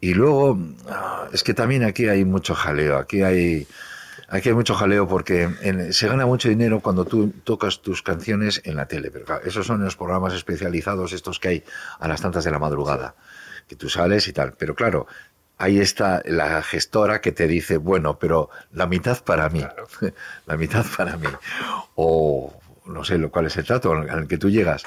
Y luego, ah, es que también aquí hay mucho jaleo, aquí hay Aquí hay mucho jaleo porque se gana mucho dinero cuando tú tocas tus canciones en la tele. Esos son los programas especializados, estos que hay a las tantas de la madrugada, que tú sales y tal. Pero claro, ahí está la gestora que te dice, bueno, pero la mitad para mí, <laughs> la mitad para mí. O no sé lo cuál es el trato al que tú llegas.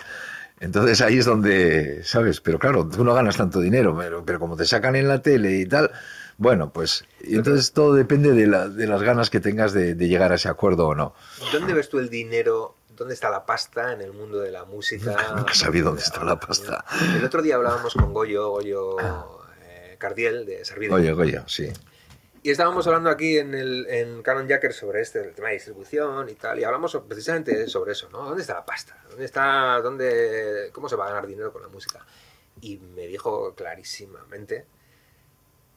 Entonces ahí es donde, ¿sabes? Pero claro, tú no ganas tanto dinero, pero, pero como te sacan en la tele y tal, bueno, pues y entonces todo depende de, las ganas que tengas de, llegar a ese acuerdo o no. ¿Dónde ves tú el dinero? ¿Dónde está la pasta en el mundo de la música? Nunca sabía dónde está la pasta. El otro día hablábamos con Goyo, Goyo eh, Cardiel de Servido. Goyo, Goyo, sí. Y estábamos hablando aquí en, el, en Canon Jacker sobre este, el tema de distribución y tal, y hablamos precisamente sobre eso, ¿no? ¿Dónde está la pasta? ¿Dónde está, dónde, cómo se va a ganar dinero con la música? Y me dijo clarísimamente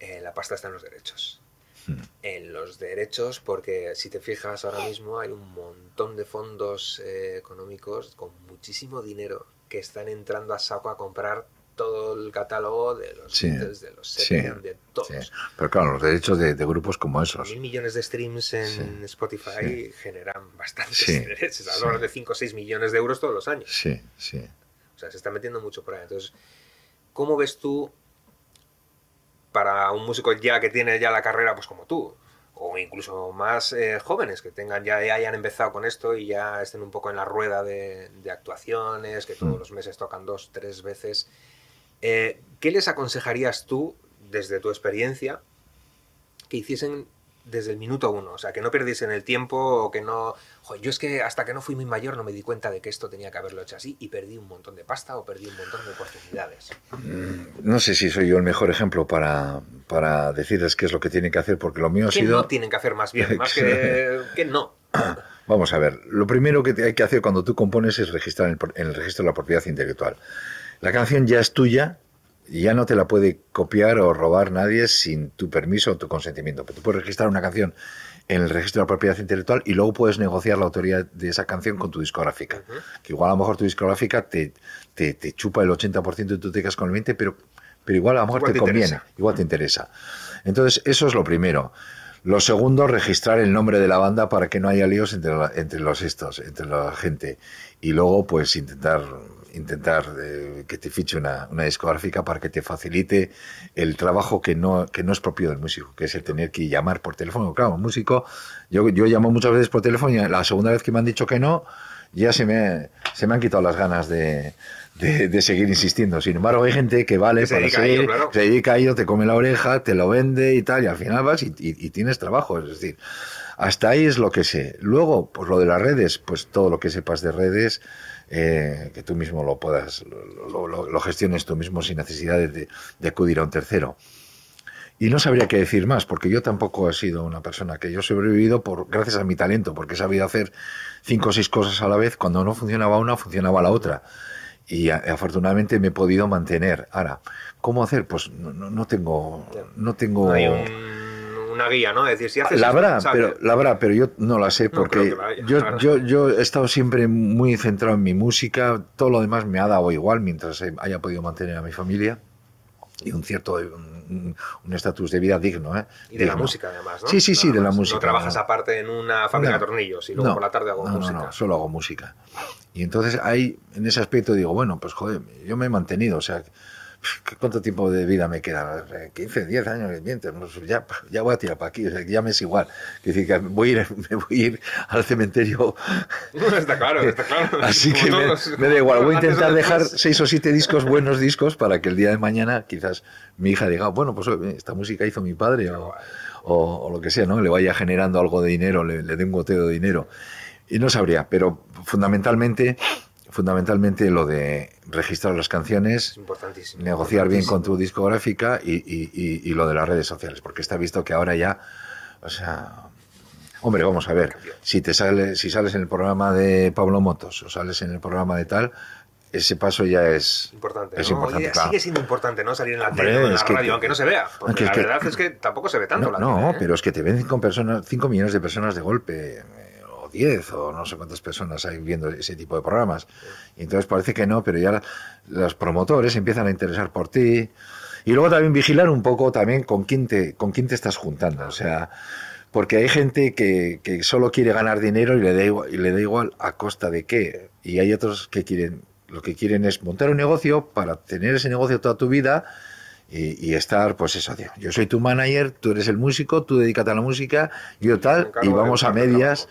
eh, la pasta está en los derechos. Hmm. En los derechos, porque si te fijas ahora mismo hay un montón de fondos eh, económicos con muchísimo dinero que están entrando a saco a comprar todo el catálogo de los de los de todos. Pero claro, los derechos de, grupos como esos. Mil millones de streams en Spotify generan bastantes derechos. Hablamos de 5 o 6 millones de euros todos los años. Sí, sí. O sea, se está metiendo mucho por ahí. Entonces, ¿cómo ves tú para un músico ya que tiene ya la carrera, pues como tú, o incluso más eh, jóvenes que tengan ya, hayan empezado con esto y ya estén un poco en la rueda de, actuaciones, que todos mm. los meses tocan dos, tres veces. Eh, ¿Qué les aconsejarías tú, desde tu experiencia, que hiciesen desde el minuto uno, o sea, que no perdiesen el tiempo o que no... yo es que hasta que no fui muy mayor no me di cuenta de que esto tenía que haberlo hecho así y perdí un montón de pasta o perdí un montón de oportunidades. Mm, no sé si soy yo el mejor ejemplo para, para decirles qué es lo que tienen que hacer, porque lo mío ha sido... no tienen que hacer más bien? Más que, que no. <coughs> Vamos a ver, lo primero que hay que hacer cuando tú compones es registrar en el registro de la propiedad intelectual. La canción ya es tuya, y ya no te la puede copiar o robar nadie sin tu permiso o tu consentimiento. Pero tú puedes registrar una canción en el registro de la propiedad intelectual y luego puedes negociar la autoría de esa canción con tu discográfica. Que igual a lo mejor tu discográfica te, te, chupa el 80% y tú te quedas con el 20%, pero, pero igual a lo mejor te, conviene, igual te interesa. Entonces, eso es lo primero. Lo segundo, registrar el nombre de la banda para que no haya líos entre, entre los estos, entre la gente. Y luego, pues, intentar intentar eh, que te fiche una, una, discográfica para que te facilite el trabajo que no, que no es propio del músico, que es el tener que llamar por teléfono. Claro, un músico, yo, yo llamo muchas veces por teléfono y la segunda vez que me han dicho que no, ya se me, se me han quitado las ganas de, de, seguir insistiendo. Sin embargo, hay gente que vale se para seguir, se dedica a ello, te come la oreja, te lo vende y tal, y al final vas y, y, tienes trabajo. Es decir, hasta ahí es lo que sé. Luego, pues lo de las redes, pues todo lo que sepas de redes, eh, que tú mismo lo puedas, lo, gestiones tú mismo sin necesidad de, acudir a un tercero. Y no sabría qué decir más, porque yo tampoco he sido una persona que yo he sobrevivido por, gracias a mi talento, porque he sabido hacer cinco o seis cosas a la vez. Cuando no funcionaba una, funcionaba la otra. Y afortunadamente me he podido mantener. Ahora, ¿cómo hacer? Pues no, no, tengo. No tengo una guía, ¿no? decir, si haces la habrá, pero la habrá, pero yo no la sé porque yo, yo, yo he estado siempre muy centrado en mi música, todo lo demás me ha dado igual mientras haya podido mantener a mi familia y un cierto un estatus de vida digno, ¿eh? Y de la música además, ¿no? Sí, sí, sí, de la música. No trabajas aparte en una fábrica de tornillos y luego por la tarde hago música. No, no, solo hago música. Y entonces ahí, en ese aspecto digo, bueno, pues joder, yo me he mantenido, o sea, <laughs> ¿Cuánto tiempo de vida me queda? 15, 10 años, ya, ya voy a tirar para aquí, ya me es igual. decir, que voy a ir, <laughs> me voy a ir al cementerio. <laughs> está claro, está claro. Así que me, da igual, voy a intentar dejar seis o siete discos, buenos discos, para que el día de mañana quizás mi hija diga, bueno, pues esta música hizo mi padre o, lo que sea, ¿no? Le vaya generando algo de dinero, le, le dé un goteo de dinero. Y no sabría, pero fundamentalmente fundamentalmente lo de registrar las canciones, negociar bien con tu discográfica y, lo de las redes sociales, porque está visto que ahora ya, o sea, Hombre, vamos a ver, si te sale, si sales en el programa de Pablo Motos o sales en el programa de tal, ese paso ya es importante. Es ¿no? importante, Oye, claro. Sigue siendo importante, ¿no? Salir en la Hombre, tele en la que- radio, aunque no se vea. Porque la que- verdad es que tampoco se ve tanto No, la no, tele, ¿eh? pero es que te ven cinco, personas, cinco millones de personas de golpe, 10, o no sé cuántas personas hay viendo ese tipo de programas. Y entonces parece que no, pero ya los promotores empiezan a interesar por ti. Y luego también vigilar un poco también con quién te, con quién te estás juntando. O sea, porque hay gente que, que solo quiere ganar dinero y le, da igual, y le da igual a costa de qué. Y hay otros que quieren, lo que quieren es montar un negocio para tener ese negocio toda tu vida y, y estar, pues eso, tío, yo soy tu manager, tú eres el músico, tú dedícate a la música, yo tal, y vamos a medias,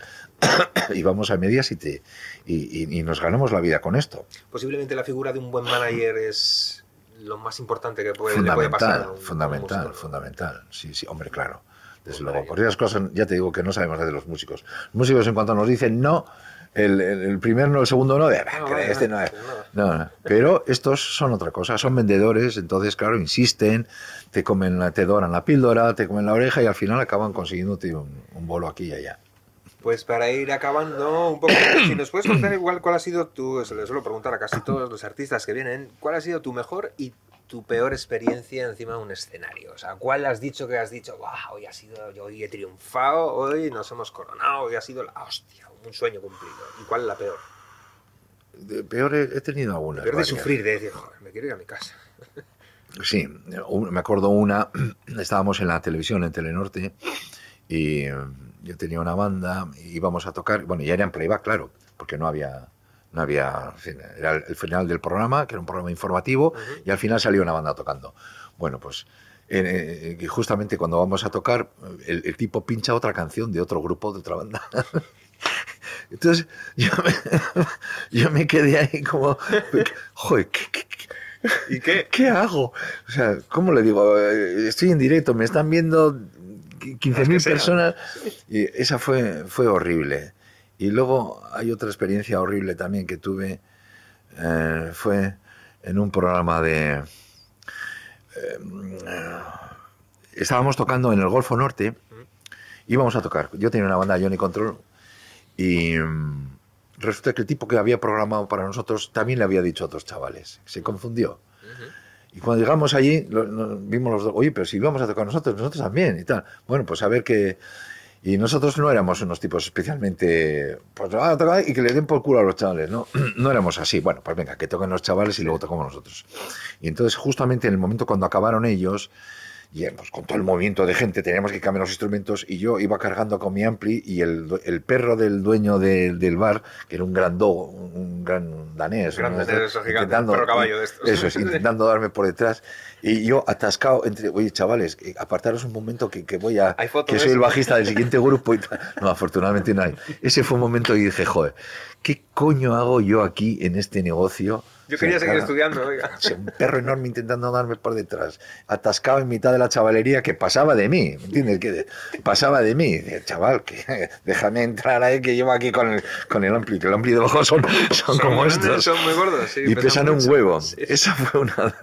<coughs> y vamos a medias y, te, y, y- y nos ganamos la vida con esto. Posiblemente la figura de un buen manager es lo más importante que puede, le puede pasar. a Fundamental, un- a un fundamental, fundamental. Sí, sí, hombre, claro. Desde luego, por esas cosas ya te digo que no sabemos de los músicos. Los músicos en cuanto nos dicen no, el, el- el primer no, el segundo no, de, "Ah, No, este no es. No, no. Pero estos son otra cosa, son vendedores, entonces, claro, insisten, te comen, la- te doran la píldora, te comen la oreja y al final acaban consiguiéndote un, un bolo aquí y allá. Pues para ir acabando un poco, <coughs> si nos puedes contar igual cuál ha sido tu, se le suelo preguntar a casi todos los artistas que vienen, cuál ha sido tu mejor y tu peor experiencia encima de un escenario. O sea, ¿cuál has dicho que has dicho, "Guau, hoy ha sido, yo hoy he triunfado, hoy nos hemos coronado, hoy ha sido la hostia, un sueño cumplido? ¿Y cuál es la peor? De- Peor he, he tenido algunas. peor de sufrir, de decir, joder, me quiero ir a mi casa. <laughs> Sí, un- me acuerdo una, <clears throat> estábamos en la televisión, en Telenorte, y yo tenía una banda, y íbamos a tocar, bueno, ya era en playback, claro, porque no había, no había, era el final del programa, que era un programa informativo, y al final salió una banda tocando. Bueno, pues eh, eh, justamente cuando vamos a tocar, el, el tipo pincha otra canción de otro grupo, de otra banda. <laughs> Entonces yo me, <laughs> yo me quedé ahí como, joder, ¿qué, qué- qué- ¿Y qué? ¿Qué hago? O sea, ¿cómo le digo? Eh, Estoy en directo, me están viendo 15.000 sean. personas y esa fue, fue horrible. Y luego hay otra experiencia horrible también que tuve, eh, fue en un programa de... eh, estábamos tocando en el Golfo Norte, íbamos a tocar, yo tenía una banda Johnny Control y mm, resulta que el tipo que había programado para nosotros también le había dicho a otros chavales, se confundió. Y cuando llegamos allí, vimos los dos, oye, pero si íbamos a tocar nosotros, nosotros también y tal. Bueno, pues a ver que... Y nosotros no éramos unos tipos especialmente... Pues ah, toca y que le den por culo a los chavales, ¿no? <clears throat> No éramos así. Bueno, pues venga, que toquen los chavales y luego tocamos nosotros. Y entonces justamente en el momento cuando acabaron ellos, y eh, pues, con todo el movimiento de gente teníamos que cambiar los instrumentos y yo iba cargando con mi ampli y el, perro del dueño de- del bar, que era un gran dogo, un, gran danés, Gran ¿no? danés, eso gigante, intentando- perro caballo de estos. Eso es, <laughs> intentando darme por detrás y yo atascado entre, oye chavales, eh, apartaros un momento que, que voy a, que soy el bajista del siguiente <laughs> grupo y tal. No, afortunadamente no hay. Ese fue un momento y dije, joder, ¿qué coño hago yo aquí en este negocio? Yo quería seguir estudiando, oiga. <laughs> o sea, un perro enorme intentando darme por detrás, atascado en mitad de la chavalería que pasaba de mí, ¿me entiendes? Que pasaba de mí. Chaval, que <laughs> déjame entrar ahí que llevo aquí con el, con el ampli, que el ampli de abajo son, son, como estos. <laughs> Son muy gordos, sí. y pesan un huevo. Sí, Esa fue una...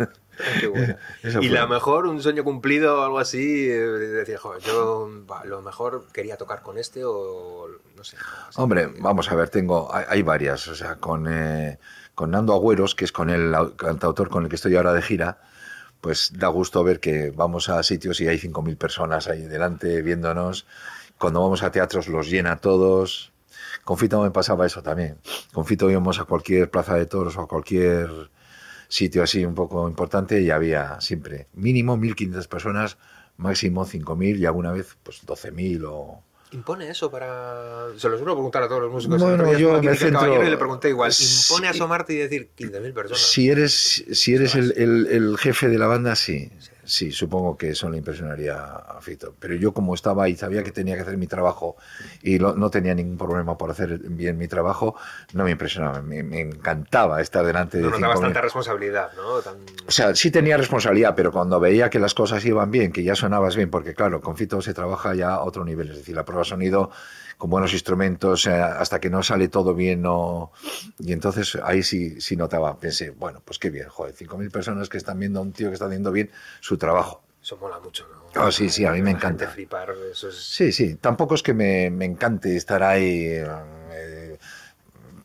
qué bueno. Y la mejor, un sueño cumplido o algo así, eh, decir, joder, yo va, lo mejor quería tocar con este o no sé. Hombre, vamos a ver, tengo, hay, hay varias, o sea, con, eh, con Nando Agüeros, que es con el au- cantautor con el que estoy ahora de gira, pues da gusto ver que vamos a sitios y hay 5.000 personas ahí delante viéndonos. Cuando vamos a teatros los llena todos. Con Fito me pasaba eso también. Con Fito íbamos a cualquier plaza de toros o a cualquier sitio así un poco importante y había siempre mínimo 1.500 personas, máximo 5.000 y alguna vez pues 12.000 o... ¿Impone eso para...? Se lo suelo preguntar a todos los músicos. Bueno, yo me centro- le pregunté igual. ¿Impone asomarte y decir 15.000 personas? Si eres, si eres el, el- el jefe de la banda, sí. Sí, supongo que eso le impresionaría a Fito. Pero yo como estaba ahí, sabía que tenía que hacer mi trabajo y lo- no tenía ningún problema por hacer bien mi trabajo, no me impresionaba. Me, me encantaba estar delante de No nota 5.000. bastante responsabilidad, ¿no? Tan... O sea, sí tenía responsabilidad, pero cuando veía que las cosas iban bien, que ya sonabas bien, porque claro, con Fito se trabaja ya a otro nivel, es decir, la prueba de sonido con buenos instrumentos, eh, hasta que no sale todo bien, no... Y entonces ahí sí, sí notaba, pensé, bueno, pues qué bien, joder, 5.000 personas que están viendo a un tío que está haciendo bien su trabajo. Eso mola mucho, ¿no? Oh, sí, sí, a mí me encanta. flipar, eso es... Sí, sí, tampoco es que me, me encante estar ahí, eh,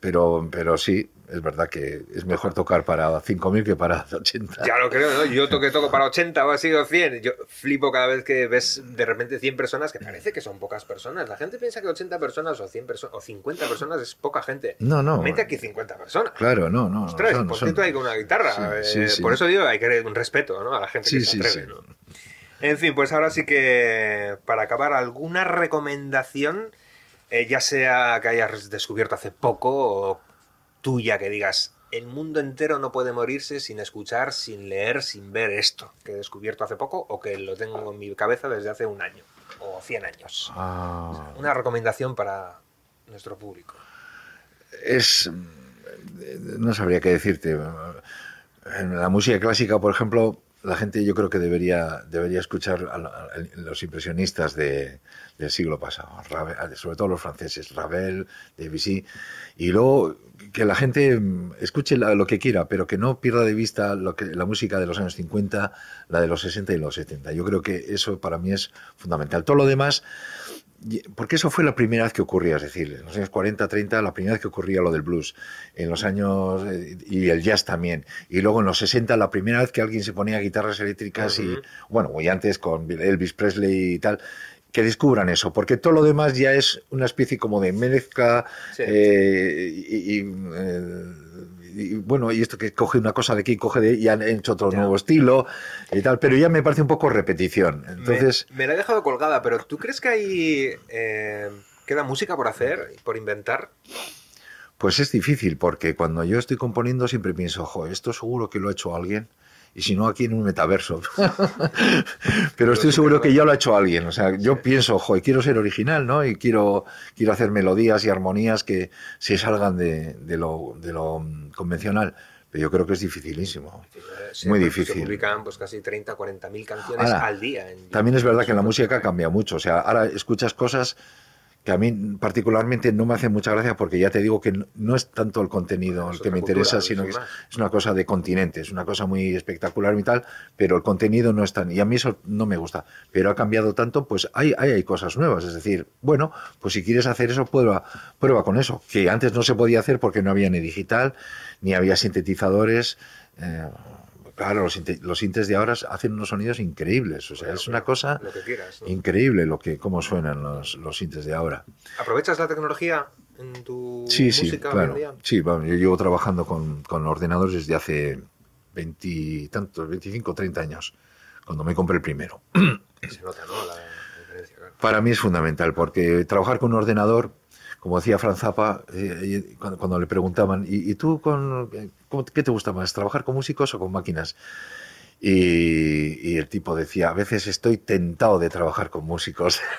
pero, pero sí, es verdad que es mejor tocar para 5.000 que para 80. Ya lo creo, ¿no? Yo toque toco para 80 o ha sido 100. Yo flipo cada vez que ves de repente 100 personas, que parece que son pocas personas. La gente piensa que 80 personas o 100 personas o 50 personas es poca gente. No, no. Mete aquí 50 personas. Claro, no, no. Ostras, son- ¿por son- tú ahí con una guitarra? Sí, Eh, sí, sí. Por eso digo, hay que un respeto ¿no? a la gente que se atreve. En fin, pues ahora sí que para acabar, ¿alguna recomendación, eh, ya sea que hayas descubierto hace poco o tuya que digas, el mundo entero no puede morirse sin escuchar, sin leer, sin ver esto que he descubierto hace poco o que lo tengo en mi cabeza desde hace un año o 100 años? Ah, Una recomendación para nuestro público. es. No sabría qué decirte. En la música clásica, por ejemplo, la gente yo creo que debería, debería escuchar a, los impresionistas de- del siglo pasado, Ravel- sobre todo los franceses, Ravel, Debussy, y luego que la gente mm, escuche lo que quiera, pero que no pierda de vista lo que, la música de los años 50, la de los 60 y los 70. Yo creo que eso para mí es fundamental. Todo lo demás Porque eso fue la primera vez que ocurría, es decir, en los años 40, 30, la primera vez que ocurría lo del blues, en los años, eh, y el jazz también, y luego en los 60, la primera vez que alguien se ponía guitarras eléctricas y, bueno, y antes con Elvis Presley y tal, que descubran eso, porque todo lo demás ya es una especie como de mezcla, Sí. eh, y, y, eh, y, bueno, y esto que coge una cosa de aquí, coge de y han hecho otro Ya. nuevo estilo y tal, pero ya me parece un poco repetición. Entonces, me, me la he dejado colgada, pero ¿tú crees que hay eh, queda música por hacer, por inventar? Pues es difícil, porque cuando yo estoy componiendo siempre pienso, ojo, esto seguro que lo ha hecho alguien, y si no aquí en un metaverso. <laughs> Pero estoy seguro que ya lo ha hecho alguien. O sea, yo pienso, y quiero ser original, ¿no? Y quiero, quiero hacer melodías y armonías que se salgan de, de lo, de lo convencional. Pero yo creo que es dificilísimo. Se- Muy Se difícil. publican pues casi 30, 40 mil canciones Ahora, al día. en También es verdad que la música cambia mucho. O sea, ahora escuchas cosas que a mí particularmente no me hacen mucha gracia porque ya te digo que no- es tanto el contenido el que me cultura, interesa, es sino que es, una cosa de continente, es una cosa muy espectacular y tal, pero el contenido no es tan... Y a mí eso no me gusta. Pero ha cambiado tanto, pues hay, hay, hay cosas nuevas. Es decir, bueno, pues si quieres hacer eso, prueba, prueba con eso. Que antes no se podía hacer porque no había ni digital, ni había sintetizadores. eh, Claro, los, los sintes de ahora hacen unos sonidos increíbles. O sea, es una cosa Lo que quieras. ¿no? increíble lo que cómo suenan los, los sintes de ahora. ¿Aprovechas la tecnología en tu Sí, sí, música hoy en claro. día? Sí, yo llevo trabajando con, con ordenadores desde hace 20, tantos, 25, 30 años, cuando me compré el primero. Se nota, ¿no? La diferencia, claro. Para mí es fundamental, porque trabajar con un ordenador, como decía Franz Zappa, eh, cuando, cuando le preguntaban, ¿y, y tú con, eh, qué te gusta más, trabajar con músicos o con máquinas? Y, y el tipo decía, a veces estoy tentado de trabajar con músicos. <laughs>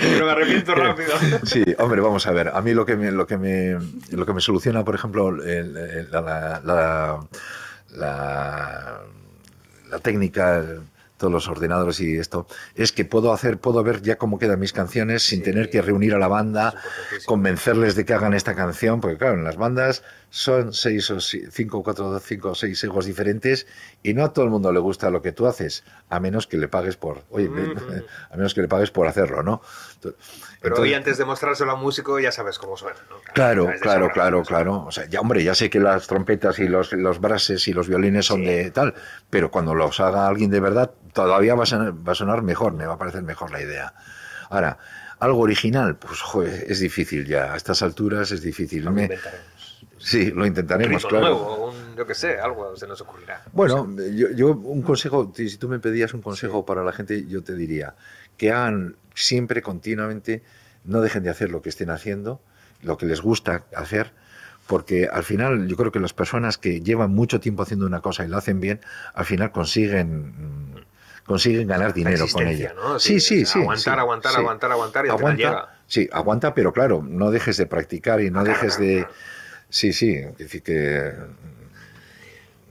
Pero me arrepiento rápido. <laughs> Sí, hombre, vamos a ver. A mí lo que me, lo que me, lo que me soluciona, por ejemplo, el- el- la, la, la, la- la técnica, todos los ordenadores y esto, es que puedo hacer, puedo ver ya cómo quedan mis canciones sin Sí. tener que reunir a la banda, convencerles de que hagan esta canción, porque claro, en las bandas son seis o cinco, cuatro, cinco o seis egos diferentes y no a todo el mundo le gusta lo que tú haces, a menos que le pagues por, oye, <laughs> a menos que le pagues por hacerlo, ¿no? Pero Entonces- hoy antes de mostrárselo a un músico ya sabes cómo suena, ¿no? Claro, claro, claro, claro. O sea, ya, hombre, ya sé que las trompetas y los, los brases y los violines son Sí. de tal, pero cuando los haga alguien de verdad, todavía va a, sonar, va a sonar mejor, me va a parecer mejor la idea. Ahora, algo original, pues joder, es difícil ya. A estas alturas es difícil. Lo Me- inventaremos. sí, lo intentaremos, claro. nuevo, un, yo qué sé, algo se nos ocurrirá. Bueno, yo, yo un consejo, si si tú me pedías un consejo para la gente, yo te diría que hagan siempre, continuamente, no dejen de hacer lo que estén haciendo, lo que les gusta hacer, porque al final yo creo que las personas que llevan mucho tiempo haciendo una cosa y la hacen bien, al final consiguen mm, consiguen ganar dinero con ella. ¿no? Sí, sí, sí. Aguantar, sí, aguantar, sí. aguantar, aguantar y al final Aguanta, llega. sí, aguanta, pero claro, no dejes de practicar y no Claro, dejes claro, de... claro. Sí, sí, es decir que...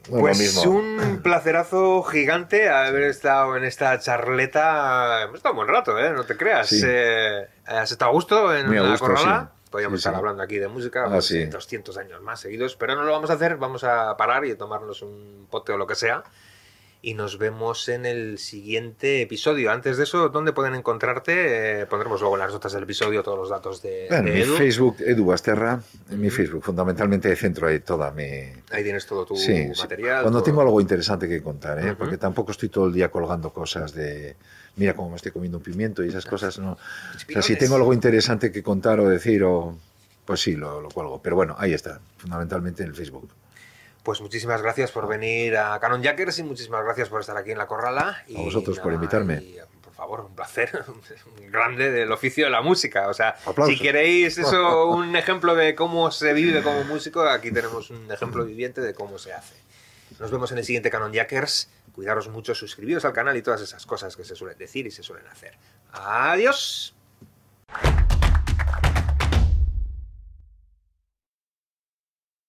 bueno, Pues mismo. un placerazo gigante haber estado en esta charleta. Hemos estado un buen rato, ¿eh? No te creas. Eh, ¿Has estado a gusto en a la corrala? Podríamos Sí, estar hablando aquí de música Ah, pues, sí. 200 años más seguidos, pero no lo vamos a hacer. Vamos a parar y tomarnos un pote o lo que sea. Y nos vemos en el siguiente episodio. Antes de eso, ¿dónde pueden encontrarte? Eh, pondremos luego en las notas del episodio todos los datos de, de mi. Facebook, Edu Basterra, en mi. Facebook, fundamentalmente centro ahí toda mi... Ahí tienes todo tu Sí, sí. material. Cuando todo- tengo algo interesante que contar, ¿eh? Porque tampoco estoy todo el día colgando cosas de... Mira cómo me estoy comiendo un pimiento y esas cosas, ¿no? O sea, si tengo algo interesante que contar o decir, o, pues sí, lo, lo cuelgo. Pero bueno, ahí está, fundamentalmente en el Facebook. Pues muchísimas gracias por venir a Canon Jackers y muchísimas gracias por estar aquí en La Corrala. Y A vosotros por invitarme. y, por favor, un placer <laughs> grande del oficio de la música. O sea, Aplausos. si queréis eso, <laughs> un ejemplo de cómo se vive como músico, aquí tenemos un ejemplo viviente de cómo se hace. Nos vemos en el siguiente Canon Jackers. Cuidaros mucho, suscribiros al canal y todas esas cosas que se suelen decir y se suelen hacer. Adiós.